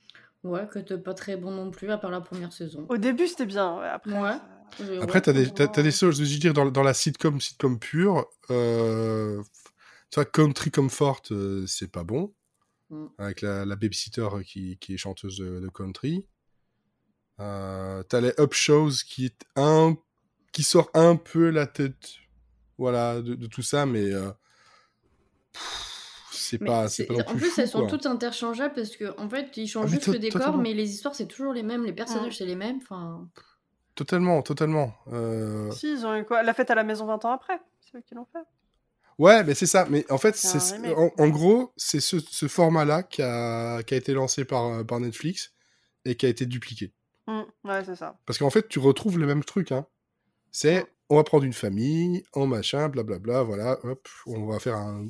Ouais, que t'es pas très bon non plus, à part la première saison. Au début, c'était bien. ouais, Après, Ouais. Euh, Après, ouais. t'as des, t'as, t'as des choses, je veux dire, dans, dans la sitcom, sitcom pure, euh, tu vois, Country Comfort, euh, c'est pas bon, Mm. avec la, la babysitter qui, qui est chanteuse de, de country. Euh, t'as les Up Shows qui, est un, qui sort un peu la tête, voilà, de, de tout ça, mais euh, c'est pas, pas non en plus plus, fou, elles sont quoi. toutes interchangeables parce que en fait, ils changent Ah, juste le décor, totalement. mais les histoires c'est toujours les mêmes, les personnages Mm. c'est les mêmes. Enfin, Totalement, totalement. Euh, Si, ils ont eu quoi? La fête à la maison 20 ans après. C'est eux qui l'ont fait. Ouais, mais c'est ça. Mais en fait, C'est en, en gros, c'est ce, ce format-là qui a, qui a été lancé par, euh, par Netflix et qui a été dupliqué. Mm, Ouais, c'est ça. Parce qu'en fait, tu retrouves le même truc. Hein. C'est on va prendre une famille, en machin, blablabla, voilà, hop, on va faire un,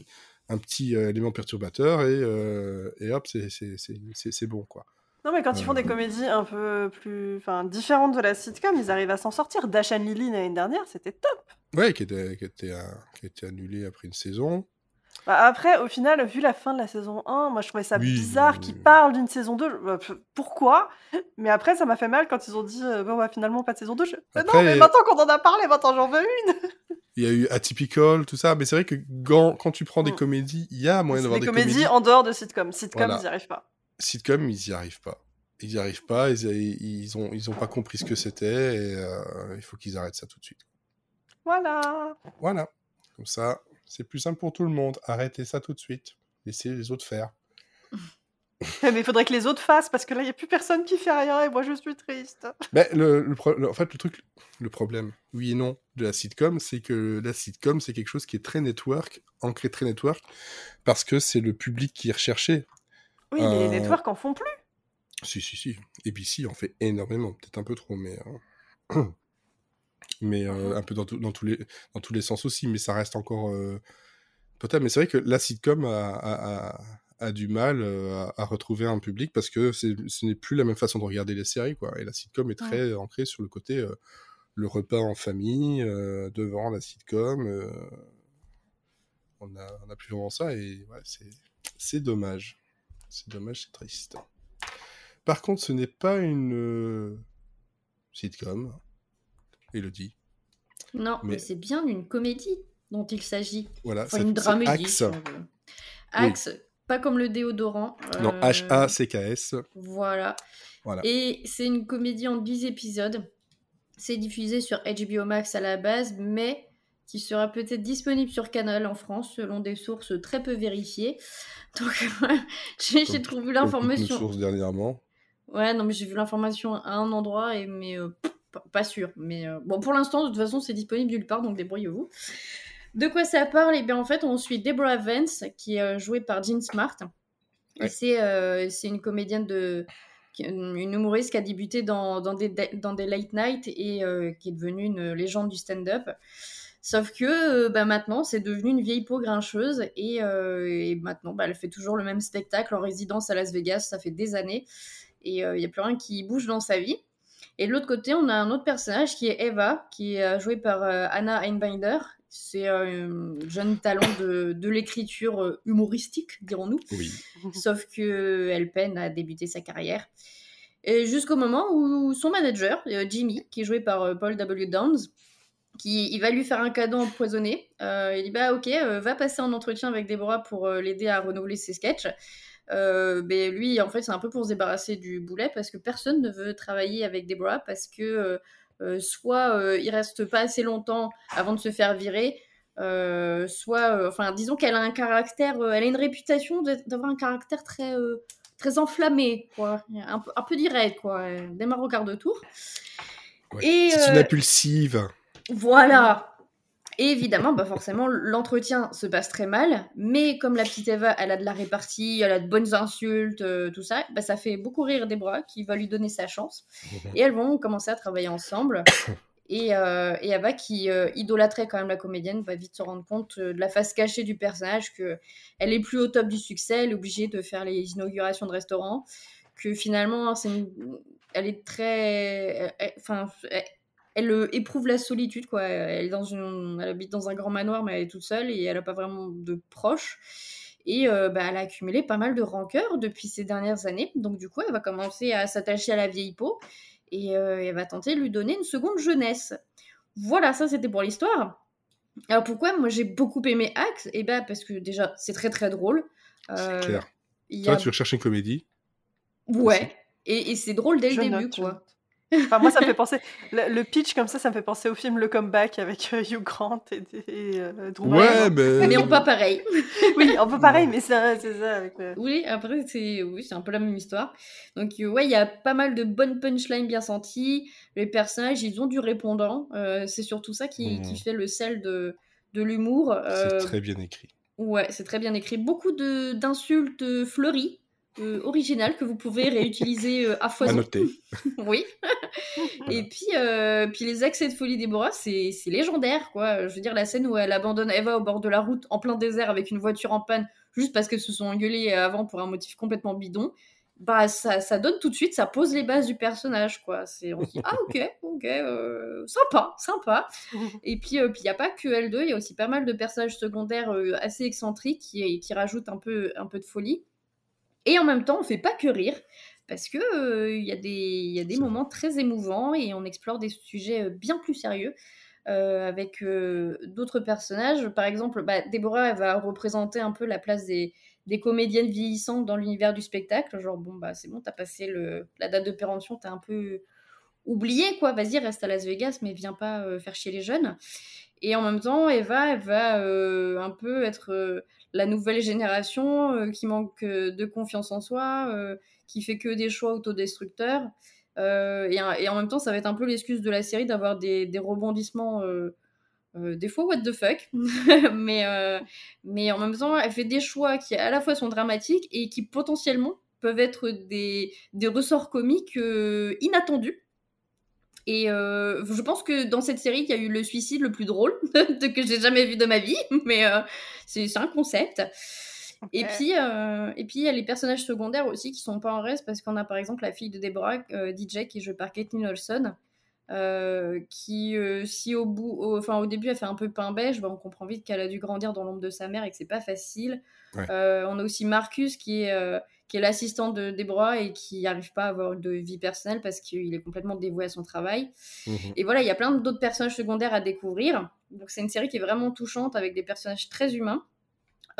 un petit euh, élément perturbateur et, euh, et hop, c'est- c'est c'est- c'est- c'est bon, quoi. Non, mais quand ils font des Euh. comédies un peu plus enfin, différentes de la sitcom, ils arrivent à s'en sortir. Dash and Lily l'année dernière, c'était top. Ouais, qui était, qui, était, qui était annulé après une saison. Bah, après, au final, vu la fin de la saison 1, moi je trouvais ça Oui, bizarre qu'ils parlent d'une saison 2. Bah, pourquoi? Mais après, ça m'a fait mal quand ils ont dit euh, bon, bah, finalement pas de saison 2. Je... Mais non, mais maintenant qu'on en a parlé, maintenant j'en veux une. <laughs> Il y a eu Atypical, tout ça, mais c'est vrai que quand, quand tu prends des Mm. comédies, il y a moyen d'avoir des des, comédies comédies. en dehors de sitcom. Sitcom, Voilà. ils n'y arrivent pas. sitcom, ils y arrivent pas. Ils y arrivent pas, ils, ils ont, ils ont pas compris ce que c'était et euh, il faut qu'ils arrêtent ça tout de suite. Voilà. Voilà. Comme ça, c'est plus simple pour tout le monde. Arrêtez ça tout de suite. Laissez les autres faire. <laughs> Mais il faudrait que les autres fassent parce que là, il n'y a plus personne qui fait rien et moi je suis triste. Mais le, le pro- en fait, le truc, le problème, oui et non, de la sitcom, c'est que la sitcom, c'est quelque chose qui est très network, ancré très network, parce que c'est le public qui est recherché. Oui, mais Euh, les networks en font plus. Si, si, si. ABC en fait énormément, peut-être un peu trop, mais. euh, <clears throat> mais euh, un peu dans, tout- dans, tous les, dans tous les sens aussi, mais ça reste encore. euh, Peut-être, mais c'est vrai que la sitcom a, a- a- a du mal euh, à, à retrouver un public parce que ce n'est plus la même façon de regarder les séries, quoi. Et la sitcom est très ancrée sur le côté euh, le repas en famille, devant la sitcom. on a, on a plus vraiment ça et ouais, c'est, c'est dommage. C'est dommage, c'est triste. Par contre, ce n'est pas une sitcom. Elodie. non, mais, Mais- c'est bien une comédie dont il s'agit. Voilà, Enfin, c'est- une dramédie. Axe. Axe, pas comme le déodorant. Non, euh, H-A-C-K-S. Voilà. Voilà. Et c'est une comédie en 10 épisodes. C'est diffusé sur HBO Max à la base, mais qui sera peut-être disponible sur Canal en France, selon des sources très peu vérifiées. <laughs> Donc, <laughs> j'ai trouvé l'information. sources dernièrement. Ouais, non, mais j'ai vu l'information à un endroit, et, mais euh, pff, pas, sûr. Mais euh, bon, pour l'instant, de toute façon, c'est disponible nulle part, donc débrouillez-vous. De quoi ça parle? Eh bien, en fait, on suit Deborah Vance, qui est euh, jouée par Jean Smart. Et c'est euh, c'est une comédienne de. Une humoriste qui a débuté dans, dans, des, dans des late night et euh, qui est devenue une légende du stand-up. Sauf que bah, maintenant, c'est devenu une vieille peau grincheuse et, et maintenant, bah, elle fait toujours le même spectacle en résidence à Las Vegas. Ça fait des années et il n'y a plus rien qui bouge dans sa vie. Et de l'autre côté, on a un autre personnage qui est Eva, qui est euh, jouée par euh, Anna Einbinder. C'est euh, un jeune talent de, de l'écriture humoristique, dirons-nous. Oui. <laughs> Sauf que elle peine à débuter sa carrière. Et jusqu'au moment où son manager, Jimmy, qui est joué par Paul W. Downs, qui il va lui faire un cadeau empoisonné. Euh, il dit bah ok, euh, va passer en entretien avec Déborah pour euh, l'aider à renouveler ses sketchs. Euh, mais lui, en fait, c'est un peu pour se débarrasser du boulet parce que personne ne veut travailler avec Deborah parce que euh, euh, soit euh, il reste pas assez longtemps avant de se faire virer, soit, enfin, disons qu'elle a un caractère, elle a une réputation d'avoir un caractère très très enflammée, quoi. Un, peu- un peu direct, quoi. Elle démarre au quart de tour. Ouais. C'est une impulsive. Voilà. Et évidemment, bah forcément, l'entretien se passe très mal, mais comme la petite Eva, elle a de la répartie, elle a de bonnes insultes, euh, tout ça, bah ça fait beaucoup rire Deborah qui va lui donner sa chance. <laughs> Et elles vont commencer à travailler ensemble. <coughs> Et, euh, et qui euh, idolâtrait quand même la comédienne, va vite se rendre compte euh, de la face cachée du personnage, que elle est plus au top du succès, elle est obligée de faire les inaugurations de restaurants, que finalement, c'est une- elle est très... Enfin, elle, euh, éprouve la solitude, quoi. Elle, est dans une... elle habite dans un grand manoir, mais elle est toute seule et elle n'a pas vraiment de proches. Et euh, bah, elle a accumulé pas mal de rancœur depuis ces dernières années. Donc du coup, elle va commencer à s'attacher à la vieille peau et euh, elle va tenter de lui donner une seconde jeunesse. Voilà, ça c'était pour l'histoire. Alors pourquoi moi j'ai beaucoup aimé Axe Et ben parce que déjà c'est très très drôle. Euh, C'est clair. Toi, a- tu recherches une comédie? Ouais. Et, et c'est drôle dès le Je début note, quoi. Enfin, moi, ça me fait penser. Le, le pitch comme ça, ça me fait penser au film Le Comeback avec euh, Hugh Grant et, et euh, Drew Ouais, Barrymore. mais. Mais on pas pareil. <laughs> Oui, un peu pareil, mais c'est ça. Avec, euh, Oui, après, c'est oui, c'est un peu la même histoire. Donc, euh, ouais, il y a pas mal de bonnes punchlines bien senties. Les personnages, ils ont du répondant. Euh, c'est surtout ça qui, qui fait le sel de, de l'humour. C'est Euh, très bien écrit. Ouais, c'est très bien écrit. Beaucoup de d'insultes fleuries, euh, originales, que vous pouvez réutiliser euh, à À foison. noter. <laughs> oui. <laughs> Et puis, euh, puis les accès de folie Déborah, c'est c'est légendaire, quoi. Je veux dire, la scène où elle abandonne Eva au bord de la route en plein désert avec une voiture en panne, juste parce qu'elles se sont engueulées avant pour un motif complètement bidon, bah ça, ça donne tout de suite, ça pose les bases du personnage, quoi. C'est on se dit ah ok, ok, euh, sympa, sympa. <laughs> Et puis euh, puis il y a pas que elle deux, il y a aussi pas mal de personnages secondaires euh, assez excentriques qui, qui rajoutent un peu un peu de folie. Et en même temps, on fait pas que rire parce que euh, il y a des il y a des moments très émouvants et on explore des sujets euh, bien plus sérieux. euh, avec euh, d'autres personnages. Par exemple, bah, Déborah, elle va représenter un peu la place des, des comédiennes vieillissantes dans l'univers du spectacle. Genre, bon, bah, c'est bon, t'as passé le, la date de péremption, t'as un peu oublié, quoi. Vas-y, reste à Las Vegas, mais viens pas euh, faire chier les jeunes. Et en même temps, Eva, elle va euh, un peu être euh, la nouvelle génération euh, qui manque euh, de confiance en soi, euh, qui fait que des choix autodestructeurs. Et, et en même temps, ça va être un peu l'excuse de la série d'avoir des, rebondissements, des fois what the fuck, <laughs> mais, en même temps, elle fait des choix qui à la fois sont dramatiques et qui potentiellement peuvent être des, ressorts comiques inattendus. Et euh, je pense que dans cette série, il y a eu le suicide le plus drôle <laughs> que j'ai jamais vu de ma vie, <laughs> mais euh, c'est un concept. Et puis, euh, et puis il y a les personnages secondaires aussi qui sont pas en reste parce qu'on a par exemple la fille de Deborah, euh, DJ, qui est jouée par Caitlin Olson, euh, qui, euh, si au bout, au- enfin au début, elle fait un peu pain beige, bah, on comprend vite qu'elle a dû grandir dans l'ombre de sa mère et que c'est pas facile. Ouais. Euh, on a aussi Marcus qui est, euh, qui est l'assistant de Deborah et qui n'arrive pas à avoir de vie personnelle parce qu'il est complètement dévoué à son travail. Mhm. Et voilà, il y a plein d'autres personnages secondaires à découvrir. Donc c'est une série qui est vraiment touchante avec des personnages très humains.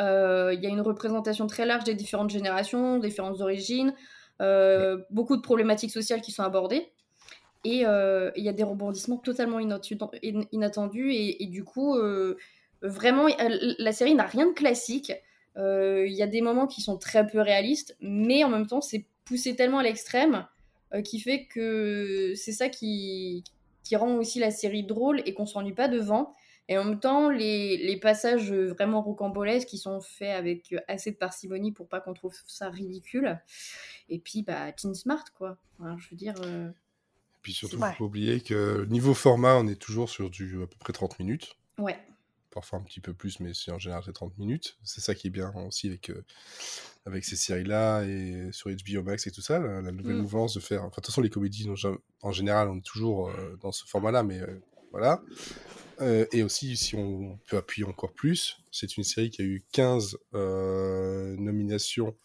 Euh, Il y a une représentation très large des différentes générations, différentes origines, euh, beaucoup de problématiques sociales qui sont abordées. Et euh, il y a des rebondissements totalement inattendus. Et, et du coup, vraiment, la série n'a rien de classique. Euh, Il y a des moments qui sont très peu réalistes, mais en même temps, c'est poussé tellement à l'extrême euh, qui fait que c'est ça qui, qui rend aussi la série drôle et qu'on s'ennuie pas devant. Et en même temps, les, les passages vraiment rocambolesques qui sont faits avec assez de parcimonie pour pas qu'on trouve ça ridicule. Et puis, bah, Teen Smart, quoi. Enfin, je veux dire. euh, Puis surtout, Ouais. faut pas oublier que niveau format, on est toujours sur du à peu près 30 minutes. Ouais. Parfois un petit peu plus, mais c'est en général c'est 30 minutes. C'est ça qui est bien aussi avec, euh, avec ces séries-là et sur HBO Max et tout ça, la, la nouvelle Mm. mouvance de faire. Enfin, de toute façon, les comédies, en gé- en général, on est toujours euh, dans ce format-là, mais euh, voilà. Et aussi, si on peut appuyer encore plus, c'est une série qui a eu 15 euh, nominations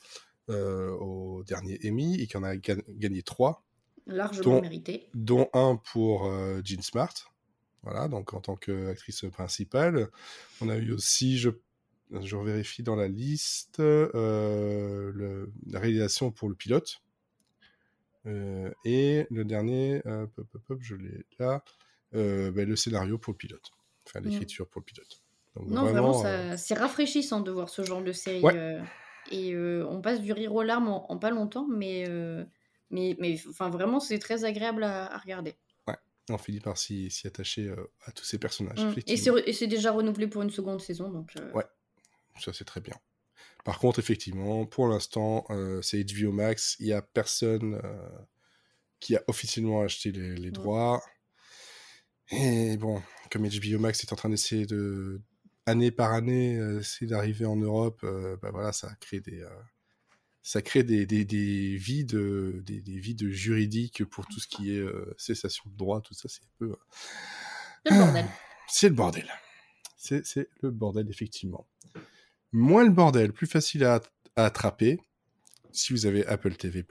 au dernier Emmy et qui en a ga- gagné 3 Largement Dont- mérité. dont un pour Jean Smart, voilà, donc en tant qu'actrice principale. On a eu aussi, je, je vérifie dans la liste, euh, le- la réalisation pour le pilote. Euh, et le dernier, euh, pop, pop, pop, je l'ai là, euh, ben, le scénario pour le pilote, enfin Mm. l'écriture pour le pilote. Donc Non, vraiment, c'est rafraîchissant de voir ce genre de série. Ouais. Et on passe du rire aux larmes en, en pas longtemps, mais, mais, mais enfin, vraiment, c'est très agréable à, à regarder. On finit par s'y attacher euh, à tous ces personnages. Mm. Et c'est déjà renouvelé pour une seconde saison, donc. euh, Ouais. Ça, c'est très bien. Par contre, effectivement, pour l'instant, euh, c'est HBO Max. Il n'y a personne qui a officiellement acheté les, les droits. Et bon, comme HBO Max est en train d'essayer de, année par année, essayer d'arriver en Europe, bah voilà, ça crée des, euh, ça crée des, des, des vides, des, des vides juridiques pour tout ce qui est euh, cessation de droit, tout ça, c'est un peu. euh, <sighs> C'est le bordel. c'est le bordel. C'est le bordel, effectivement. Moins le bordel, plus facile à, à attraper si vous avez Apple TV+.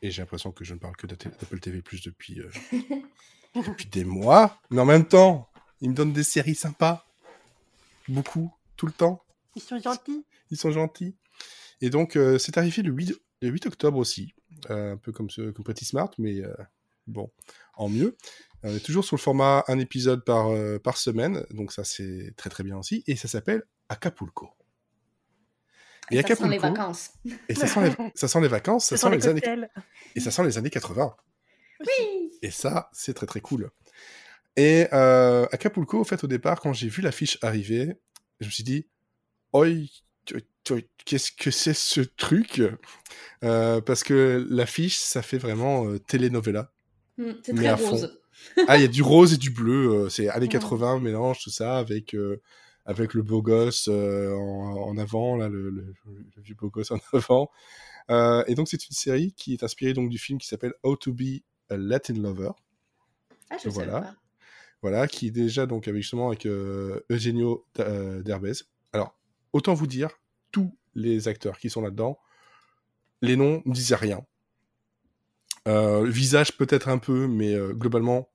Et j'ai l'impression que je ne parle que d'Apple d'Apple TV+, depuis, euh, <laughs> depuis des mois. Mais en même temps, ils me donnent des séries sympas. Beaucoup, tout le temps. Ils sont gentils. Ils sont gentils. Et donc, euh, c'est arrivé le 8, le 8 octobre aussi. Euh, un peu comme, ce, comme Pretty Smart, mais euh, bon, en mieux. On est toujours sur le format un épisode par, euh, par semaine. Donc, ça, c'est très très bien aussi. Et ça s'appelle Acapulco. Et ça sent les vacances. Et ça sent les, ça sent les vacances, ça sent les les années, et ça sent les années 80. Oui. Et ça, c'est très très cool. Et euh, Acapulco, au fait, au départ, quand j'ai vu l'affiche arriver, je me suis dit, oi, qu'est-ce que c'est ce truc? Euh, Parce que l'affiche, ça fait vraiment euh, telenovela. Mm, C'est très rose. Ah, il y a du <laughs> rose et du bleu. euh, c'est années Ouais. 80, mélange tout ça avec euh, avec le beau gosse en, en avant, là, le, le- le vieux beau gosse en <laughs> avant. Et donc, c'est une série qui est inspirée donc du film qui s'appelle How to Be a Latin Lover. Ah, je Voilà. savais pas. Voilà, qui est déjà donc avec justement avec Eugenio Derbez. Alors, autant vous dire, tous les acteurs qui sont là-dedans, les noms ne disaient rien. Euh, le visage peut-être un peu, mais euh, globalement,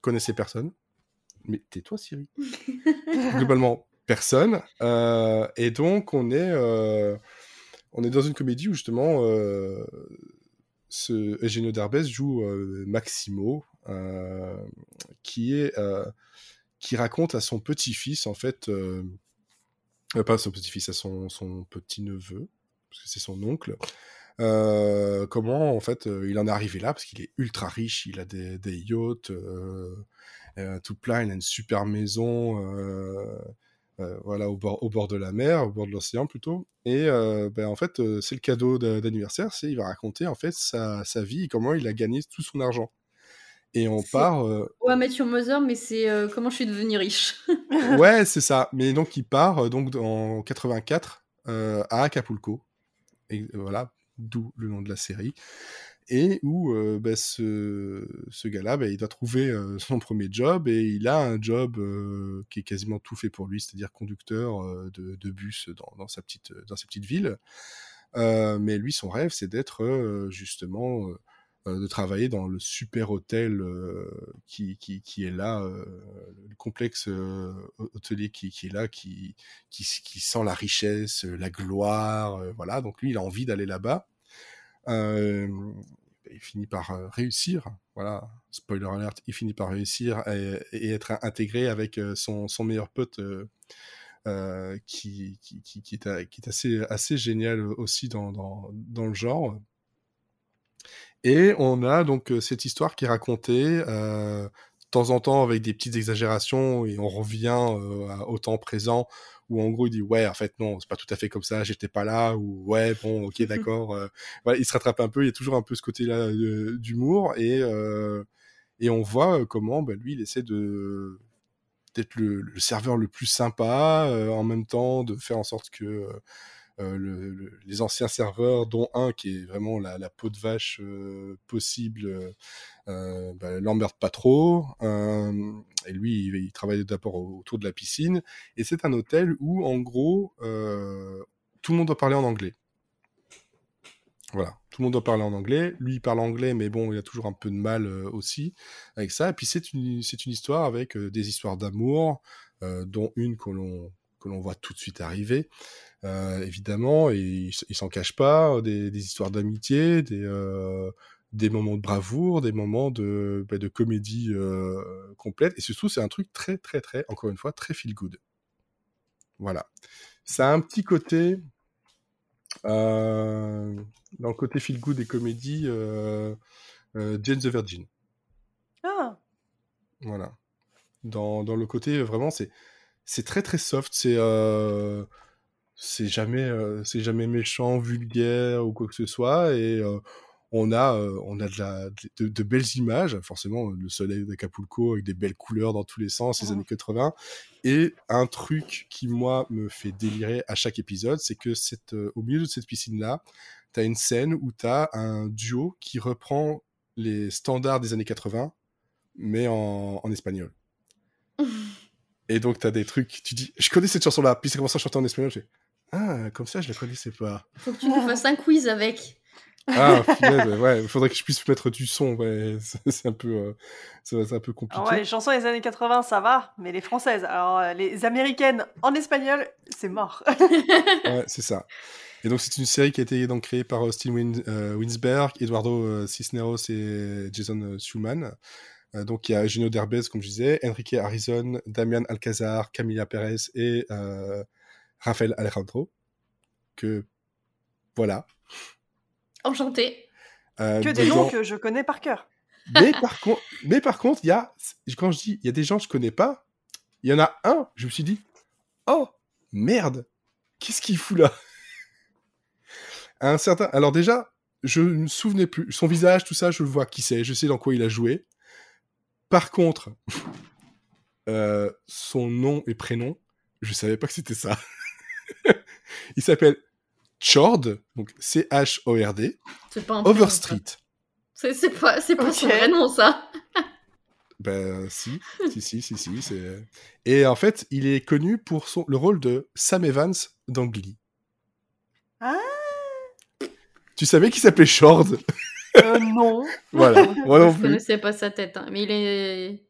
connaissez personne. Mais tais-toi, Siri. <laughs> globalement, personne. Euh, et donc, on est, on est dans une comédie où justement, ce Eugenio Derbez joue Maximo, qui est qui raconte à son petit-fils en fait, pas à son petit-fils, à son, son petit-neveu, parce que c'est son oncle. euh, comment en fait euh, il en est arrivé là? Parce qu'il est ultra riche, il a des, des yachts euh, euh, tout plein, il a une super maison euh, euh, voilà au bord, au bord de la mer, au bord de l'océan plutôt. Et euh, ben, en fait euh, c'est le cadeau d'a- d'anniversaire, c'est il va raconter en fait sa, sa vie et comment il a gagné tout son argent. Et on part euh, Ouais, Matthew Mother, mais c'est euh, comment je suis devenu riche. <laughs> ouais, c'est ça. Mais donc, il part euh, donc en 84 euh, à Acapulco. Et voilà, d'où le nom de la série. Et où bah, ce, ce gars-là, bah, il doit trouver son premier job et il a un job qui est quasiment tout fait pour lui, c'est-à-dire conducteur de, de bus dans, dans, sa petite, dans sa petite ville. Mais lui, son rêve, c'est d'être justement de travailler dans le super hôtel euh, qui, qui, qui est là, euh, le complexe euh, hôtelier qui, qui est là, qui, qui, sent la richesse, la gloire, euh, voilà. Donc lui, il a envie d'aller là-bas. Euh, il finit par euh, réussir, voilà, spoiler alert, il finit par réussir et, être intégré avec euh, son, son meilleur pote euh, euh, qui, qui, qui, est, qui est assez, assez génial aussi dans, dans, dans le genre. Et on a donc cette histoire qui est racontée de temps en temps avec des petites exagérations et on revient au temps présent où en gros il dit ouais en fait non c'est pas tout à fait comme ça j'étais pas là ou ouais bon ok <laughs> d'accord euh, voilà, il se rattrape un peu il y a toujours un peu ce côté là d'humour et euh, et on voit comment bah, lui il essaie de d'être le, le serveur le plus sympa en même temps de faire en sorte que euh, le- le- les anciens serveurs, dont un qui est vraiment la, peau de vache euh, possible, euh, euh, bah, l'emmerde pas trop. Et lui, il, il travaille d'abord au- autour de la piscine. Et c'est un hôtel où, en gros, tout le monde doit parler en anglais. Voilà, tout le monde doit parler en anglais. Lui, il parle anglais, mais bon, il a toujours un peu de mal aussi avec ça. Et puis, c'est une, une histoire avec des histoires d'amour, dont une que l'on voit tout de suite arriver, euh, évidemment, et il, il s'en cache pas, des, des histoires d'amitié, des, euh, des moments de bravoure, des moments de, bah, de comédie euh, complète, et surtout, c'est un truc très, très, très, encore une fois, très feel good. Voilà. Ça a un petit côté dans le côté feel good et comédie, euh, euh, Jane the Virgin. Ah, Voilà. Dans, dans le côté, vraiment, c'est c'est très très soft. C'est euh, c'est jamais c'est jamais méchant, vulgaire ou quoi que ce soit. Et on a euh, on a de, la, de, de belles images. Forcément, le soleil d'Acapulco avec des belles couleurs dans tous les sens, les Mhm. années 80. Et un truc qui moi me fait délirer à chaque épisode, c'est que cette, euh, au milieu de cette piscine là, t'as une scène où t'as un duo qui reprend les standards des années 80, mais en, en espagnol. <laughs> Et donc, t'as des trucs, tu dis, je connais cette chanson-là, puis ça commence à chanter en espagnol, je fais, ah, comme ça, je la connaissais pas. Faut que tu nous fasses un quiz avec. Ah, ouais, il faudrait que je puisse mettre du son, ouais, <laughs> c'est c'est un peu, euh, va être un peu compliqué. Alors ouais, les chansons des années 80, ça va, mais les françaises, alors euh, les américaines en espagnol, c'est mort. <laughs> Ouais, c'est ça. Et donc, c'est une série qui a été donc créée par Austin Win- euh, Winsberg, Eduardo euh, Cisneros et Jason euh, Schulman. Euh, donc, il y a Eugenio Derbez, comme je disais, Enrique Harrison, Damian Alcazar, Camila Perez et euh, Rafael Alejandro. Que, voilà. Enchanté. Euh, que des noms que je connais par cœur. Mais <laughs> par, contre, mais par contre, il y a, quand je dis il y a des gens que je connais pas, il y en a un, je me suis dit, oh merde, qu'est-ce qu'il fout là? <laughs> Un certain, alors déjà, je ne me souvenais plus, son visage, tout ça, je le vois qui c'est, je sais dans quoi il a joué. Par contre, <laughs> euh, son nom et prénom, je savais pas que c'était ça. Il s'appelle Chord, donc C-H-O-R-D, C'est pas un prénom, ça. Overstreet. C'est pas, c'est pas son Ok. vrai nom, ça. Ben si, si, si, si, si. c'est- Et en fait, il est connu pour son, le rôle de Sam Evans dans Glee. Ah Tu savais qu'il s'appelait Shord euh, Non. <laughs> Voilà, moi non Je plus. connaissais pas sa tête. hein. Mais il est.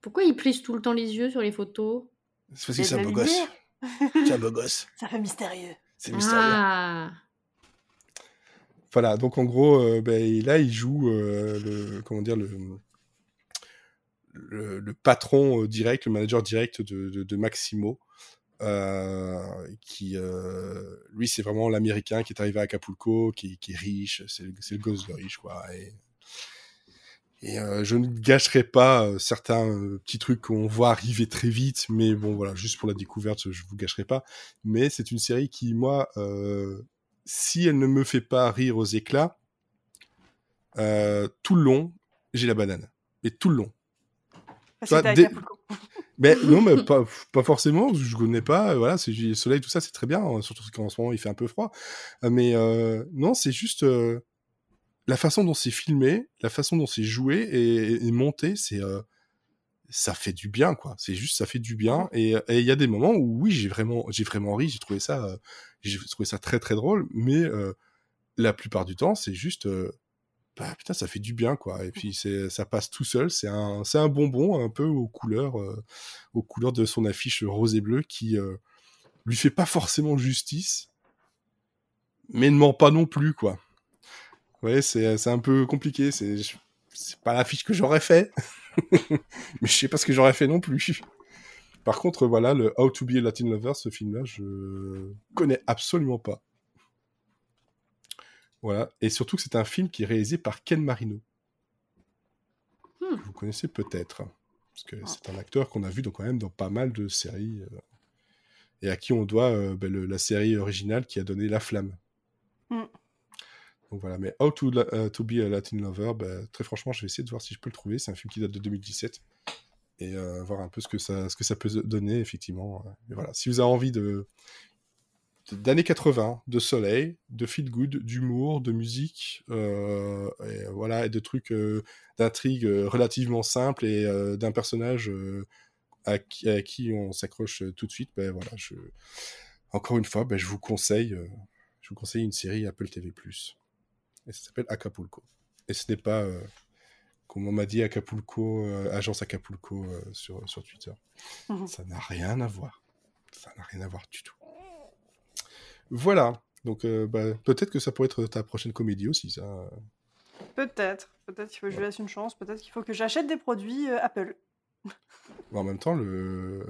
Pourquoi il plisse tout le temps les yeux sur les photos? C'est parce que c'est un beau gosse. Un beau gosse. Ça fait mystérieux. C'est mystérieux. Ah Voilà, donc en gros, euh, ben, là, il joue euh, le, comment dire, le, le, le patron euh, direct, le manager direct de, de, de Maximo, euh, qui, euh, lui, c'est vraiment l'américain qui est arrivé à Acapulco, qui, qui est riche, c'est le, c'est le gosse de riche, quoi. Et, et euh, je ne gâcherai pas euh, certains euh, petits trucs qu'on voit arriver très vite, mais bon, voilà, juste pour la découverte, je vous gâcherai pas. Mais c'est une série qui, moi, euh, si elle ne me fait pas rire aux éclats, euh, tout le long, j'ai la banane. Et tout le long. Toi, dès- Acapulco. <laughs> Mais non, mais <laughs> pas, pas forcément, je connais pas, euh, voilà, c'est le soleil, tout ça, c'est très bien, hein, surtout qu'en ce moment, il fait un peu froid. Mais euh, non, c'est juste euh, la façon dont c'est filmé, la façon dont c'est joué et, et monté, c'est... euh, ça fait du bien, quoi. C'est juste, ça fait du bien. Et et il y a des moments où, oui, j'ai vraiment, j'ai vraiment ri, j'ai trouvé ça, euh, j'ai trouvé ça très, très drôle, mais euh, la plupart du temps, c'est juste... euh, bah, putain, ça fait du bien, quoi. Et puis, c'est, ça passe tout seul. C'est un, c'est un bonbon un peu aux couleurs, euh, aux couleurs de son affiche rose et bleu qui euh, lui fait pas forcément justice, mais ne ment pas non plus, quoi. Ouais, c'est, c'est un peu compliqué. C'est, pas l'affiche que j'aurais fait, <laughs> mais je sais pas ce que j'aurais fait non plus. Par contre, voilà, le How to be a Latin Lover, ce film-là, je connais absolument pas. Voilà, et surtout que c'est un film qui est réalisé par Ken Marino. Hmm. Vous connaissez peut-être, parce que c'est un acteur qu'on a vu donc, quand même dans pas mal de séries, euh, et à qui on doit euh, ben, le- la série originale qui a donné La Flamme. Hmm. Donc voilà, mais How to, euh, be a Latin Lover, ben, très franchement, je vais essayer de voir si je peux le trouver. C'est un film qui date de 2017 et euh, voir un peu ce que ça, ce que ça peut donner, effectivement. Voilà, si vous avez envie de d'années 80, de soleil, de feel good, d'humour, de musique, euh, et voilà, de trucs d'intrigue relativement simples et d'un personnage à, qui, on s'accroche tout de suite, ben voilà, encore une fois, ben, je vous conseille, je vous conseille une série Apple TV+. Et ça s'appelle Acapulco. Et ce n'est pas, euh, comme on m'a dit, Acapulco, euh, agence Acapulco euh, sur, sur Twitter. Mhm. Ça n'a rien à voir. Ça n'a rien à voir du tout. Voilà. Donc euh, bah, peut-être que ça pourrait être ta prochaine comédie aussi, ça. Peut-être. Peut-être qu'il faut que je lui laisse une chance. Peut-être qu'il faut que j'achète des produits euh, Apple. <laughs> En même temps, le...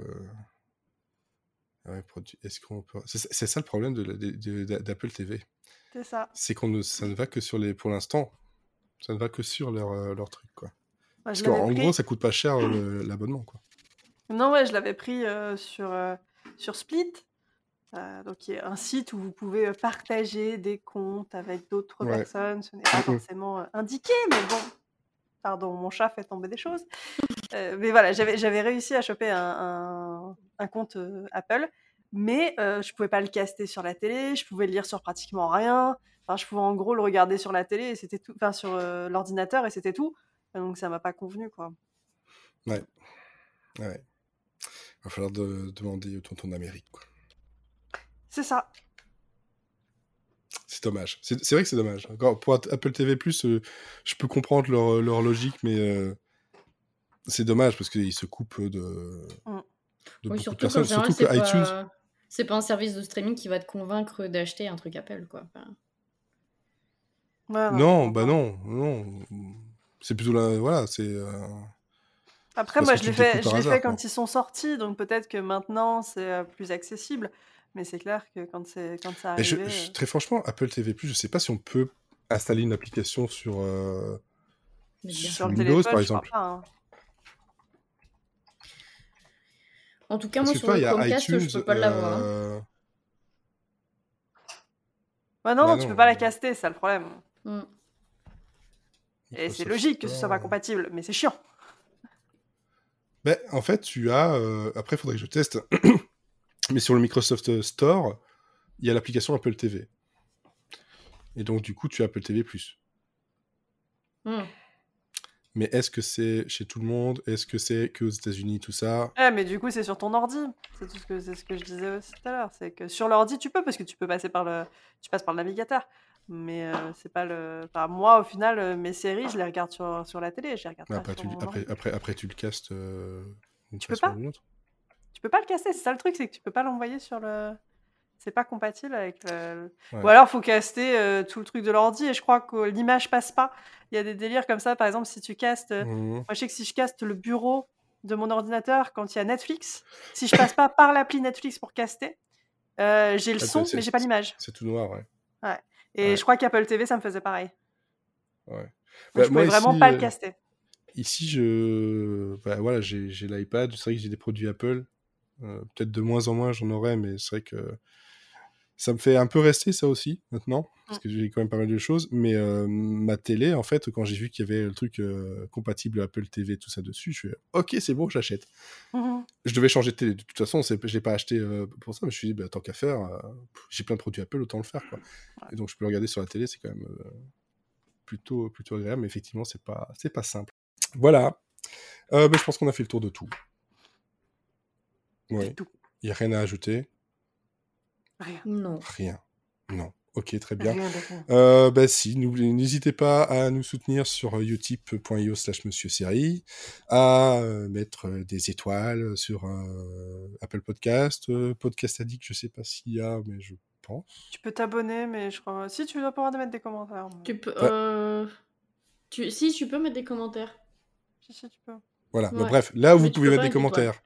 Ouais, Est-ce qu'on peut... C'est ça le problème de la- de- de- d'Apple TV. C'est ça. C'est qu'on ne, ça ne va que sur les, pour l'instant, ça ne va que sur leur, euh, leur truc, quoi. Parce qu'en pris- gros, ça coûte pas cher le- l'abonnement, quoi. Non, ouais, je l'avais pris euh, sur, euh, sur Split. Euh, donc, il y a un site où vous pouvez euh, partager des comptes avec d'autres Ouais. personnes. Ce n'est pas forcément euh, indiqué, mais bon. Pardon, mon chat fait tomber des choses. Euh, mais voilà, j'avais j'avais réussi à choper un, un- un compte euh, Apple, mais euh, je pouvais pas le caster sur la télé, je pouvais le lire sur pratiquement rien. Enfin, je pouvais en gros le regarder sur la télé et c'était tout, enfin sur euh, l'ordinateur et c'était tout. Donc ça m'a pas convenu quoi. Ouais. Ouais. Va falloir de- demander au tonton d'Amérique, quoi. C'est ça. C'est dommage. C'est c'est vrai que c'est dommage. Encore, pour Apple TV+, euh, je peux comprendre leur, leur logique, mais euh, c'est dommage parce qu'ils se coupent de, Mm. de Oui, beaucoup de surtout personnes. Surtout que iTunes... pas... c'est pas un service de streaming qui va te convaincre d'acheter un truc Apple, quoi. Enfin, Non, bah non, non. C'est plutôt là, voilà, c'est... euh, Après, moi, je l'ai le fait, je fait quand ils sont sortis, donc peut-être que maintenant c'est euh, plus accessible. Mais c'est clair que quand, c'est, quand ça je- euh, très franchement, Apple TV+, je sais pas si on peut installer une application sur, euh, sur sur le Windows, téléphone, par je crois exemple. pas. hein. En tout cas, Parce moi, sur toi, il le y a Chromecast, iTunes... je peux pas l'avoir. hein. euh, Ouais, non, Bah non, tu non, peux pas la euh, caster, c'est ça le problème. Mm. Et c'est Microsoft logique que ce soit pas Store. compatible, mais c'est chiant. Ben, en fait, tu as. euh, Après, il faudrait que je teste. <coughs> Mais sur le Microsoft Store, il y a l'application Apple TV. Et donc, du coup, tu as Apple TV. Mm. Mais est-ce que c'est chez tout le monde? Est-ce que c'est que aux États-Unis, tout ça? Ouais, mais du coup, c'est sur ton ordi. C'est tout ce que, c'est ce que je disais aussi tout à l'heure. C'est que sur l'ordi, tu peux, parce que tu peux passer par le, tu passes par le navigateur. Mais euh, c'est pas le. Enfin, moi, au final, euh, mes séries, je les regarde sur, sur la télé. Je les regarde pas après, sur tu, mon après, ordi. après, après, tu le castes euh, Tu peux façon pas ou d'une autre. Tu peux pas le casser. C'est ça le truc, c'est que tu peux pas l'envoyer sur le. C'est pas compatible avec le. Ouais. Ou alors, faut caster euh, tout le truc de l'ordi et je crois que l'image passe pas. Il y a des délires comme ça. Par exemple, si tu castes. euh, Mhm. Moi, je sais que si je caste le bureau de mon ordinateur quand il y a Netflix, si je passe pas <coughs> par l'appli Netflix pour caster, euh, j'ai le Ah, son, mais j'ai pas l'image. C'est tout noir, ouais. Et Ouais. je crois qu'Apple TV, ça me faisait pareil. ouais. Bah, je moi, pouvais vraiment ici, pas euh, le caster. Ici, je, bah, voilà, j'ai l'iPad. C'est vrai que j'ai des produits Apple. Euh, Peut-être de moins en moins, j'en aurai, mais c'est vrai que ça me fait un peu rester ça aussi maintenant, parce que j'ai quand même pas mal de choses. Mais euh, ma télé, en fait, quand j'ai vu qu'il y avait le truc euh, compatible Apple TV, tout ça dessus, je suis ok, c'est bon, j'achète. Mhm. Je devais changer de télé. De toute façon, je l'ai pas acheté euh, pour ça, mais je me suis dit, bah, tant qu'à faire, j'ai plein de produits Apple, autant le faire. Quoi. Et donc, je peux le regarder sur la télé, c'est quand même plutôt, plutôt agréable, mais effectivement, c'est pas, c'est pas simple. Voilà. Bah, je pense qu'on a fait le tour de tout. Tout. Il n'y a rien à ajouter. Rien. Non. Rien. Non. Ok, très bien. Euh, bah si, n'hésitez pas à nous soutenir sur euh, utip.io slash monsieur série, à euh, mettre des étoiles sur euh, Apple Podcast, euh, Podcast Addict, je sais pas s'il y a, mais je pense. Tu peux t'abonner, mais je crois. Si, tu dois pouvoir mettre des commentaires. mais- Tu peux. Ouais. euh, Tu... Si, tu peux mettre des commentaires. Si, si, tu peux. Voilà, bah, bref, là où Mais vous pouvez mettre des commentaires.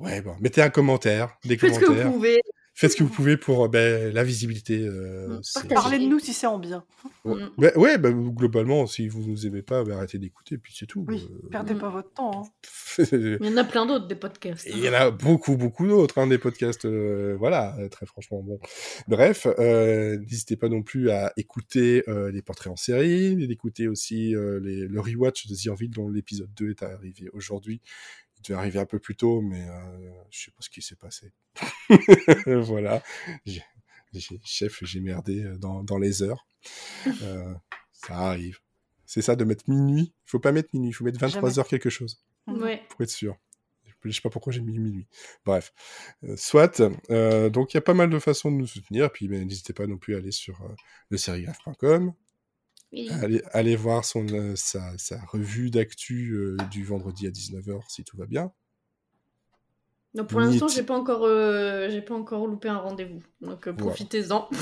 Ouais, bon, mettez un commentaire, des Faites ce que commentaires. vous pouvez. Faites ce que vous pouvez pour euh, ben, la visibilité. euh, Mm. Parlez de nous si c'est en bien. Ouais, Mm. Ben, ouais, ben, globalement, si vous nous aimez pas, ben, arrêtez d'écouter, puis c'est tout. Oui, Euh, perdez Mm. pas votre temps. hein. <laughs> Il y en a plein d'autres des podcasts. Il y en a beaucoup, beaucoup d'autres, hein, des podcasts, euh, voilà, très franchement, bon. Bref, euh, n'hésitez pas non plus à écouter euh, les portraits en série, d'écouter aussi euh, les, le rewatch de The Orville dont l'épisode 2 est arrivé aujourd'hui. Il devait arriver un peu plus tôt, mais euh, je sais pas ce qui s'est passé. <laughs> voilà. J'ai- chef, j'ai merdé euh, dans, dans les heures. <laughs> Euh, ça arrive. C'est ça de mettre minuit. Il faut pas mettre minuit, il faut mettre 23 Jamais. heures quelque chose Ouais. pour être sûr. Je sais pas pourquoi j'ai mis minuit. Bref. Euh, soit. euh, donc, il y a pas mal de façons de nous soutenir. Puis, ben, n'hésitez pas non plus à aller sur euh, le serigraphe.com. Allez, allez voir son, euh, sa, sa revue d'actu euh, du vendredi à 19h si tout va bien. Donc pour l'instant, j'ai pas encore, euh, j'ai pas encore loupé un rendez-vous. Donc Voilà. profitez-en. <laughs>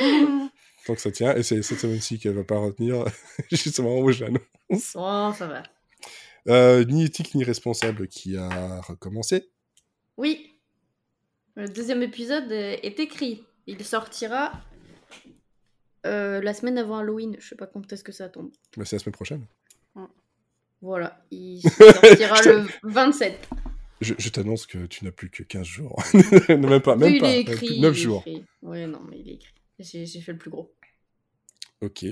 <laughs> Donc, ça tient. Et c'est cette semaine-ci qu'elle va pas retenir, <laughs> justement, où j'annonce. Oh, ça va. Ni éthique ni responsable qui a recommencé. Oui. Le deuxième épisode est écrit. Il sortira euh, la semaine avant Halloween. Je sais pas quand est-ce que ça tombe. Bah, c'est la semaine prochaine. Voilà, il <laughs> sortira le 27. Je, je t'annonce que tu n'as plus que 15 jours. <laughs> non, même pas, même Oui, pas. il est plus écrit. de 9 il est jours. écrit. Ouais, non, mais il est écrit. J'ai j'ai fait le plus gros. Ok.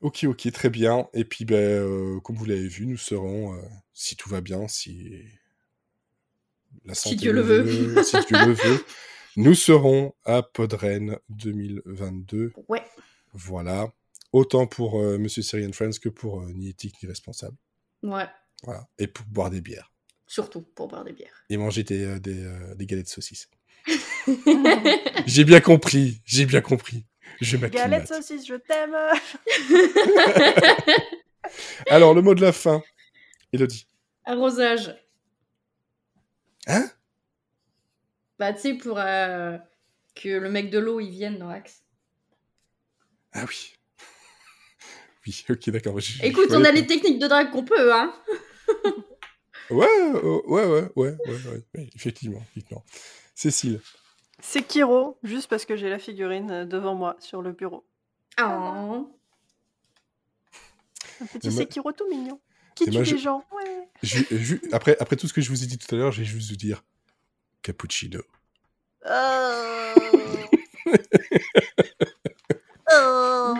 Ok, ok, très bien. Et puis, ben, euh, comme vous l'avez vu, nous serons, euh, si tout va bien, si la Si santé Dieu le veut. si Dieu le veut, <laughs> nous serons à Podren 2022. Ouais. Voilà. Autant pour euh, Monsieur Syrian Friends que pour euh, Ni éthique ni responsable. Ouais, Voilà. Et pour boire des bières. surtout pour boire des bières. Et manger des, euh, des, euh, des galettes de saucisses. <laughs> J'ai bien compris. J'ai bien compris. Je Galette saucisse, je t'aime. <laughs> Alors, le mot de la fin. Elodie. Arrosage. Hein? Bah, tu sais, pour euh, que le mec de l'eau, il vienne dans Axe. Ah oui. <laughs> Oui, ok, d'accord. Je- je Écoute, on a les techniques de drague qu'on peut, hein. Ouais, euh, ouais, ouais, ouais, ouais, ouais, ouais, effectivement, effectivement. Cécile. C'est Kiro, juste parce que j'ai la figurine euh, devant moi sur le bureau. Oh. Un petit Sekiro tout mignon. Qui tue moi, les gens Ouais. Après, après tout ce que je vous ai dit tout à l'heure, j'ai juste vous dire cappuccino. Oh. <laughs> Oh.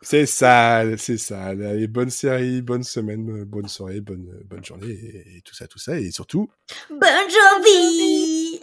C'est ça, c'est ça. Allez, bonne série, bonne semaine, bonne soirée, bonne, bonne journée, et, et tout ça, tout ça. Et surtout, Bonne journée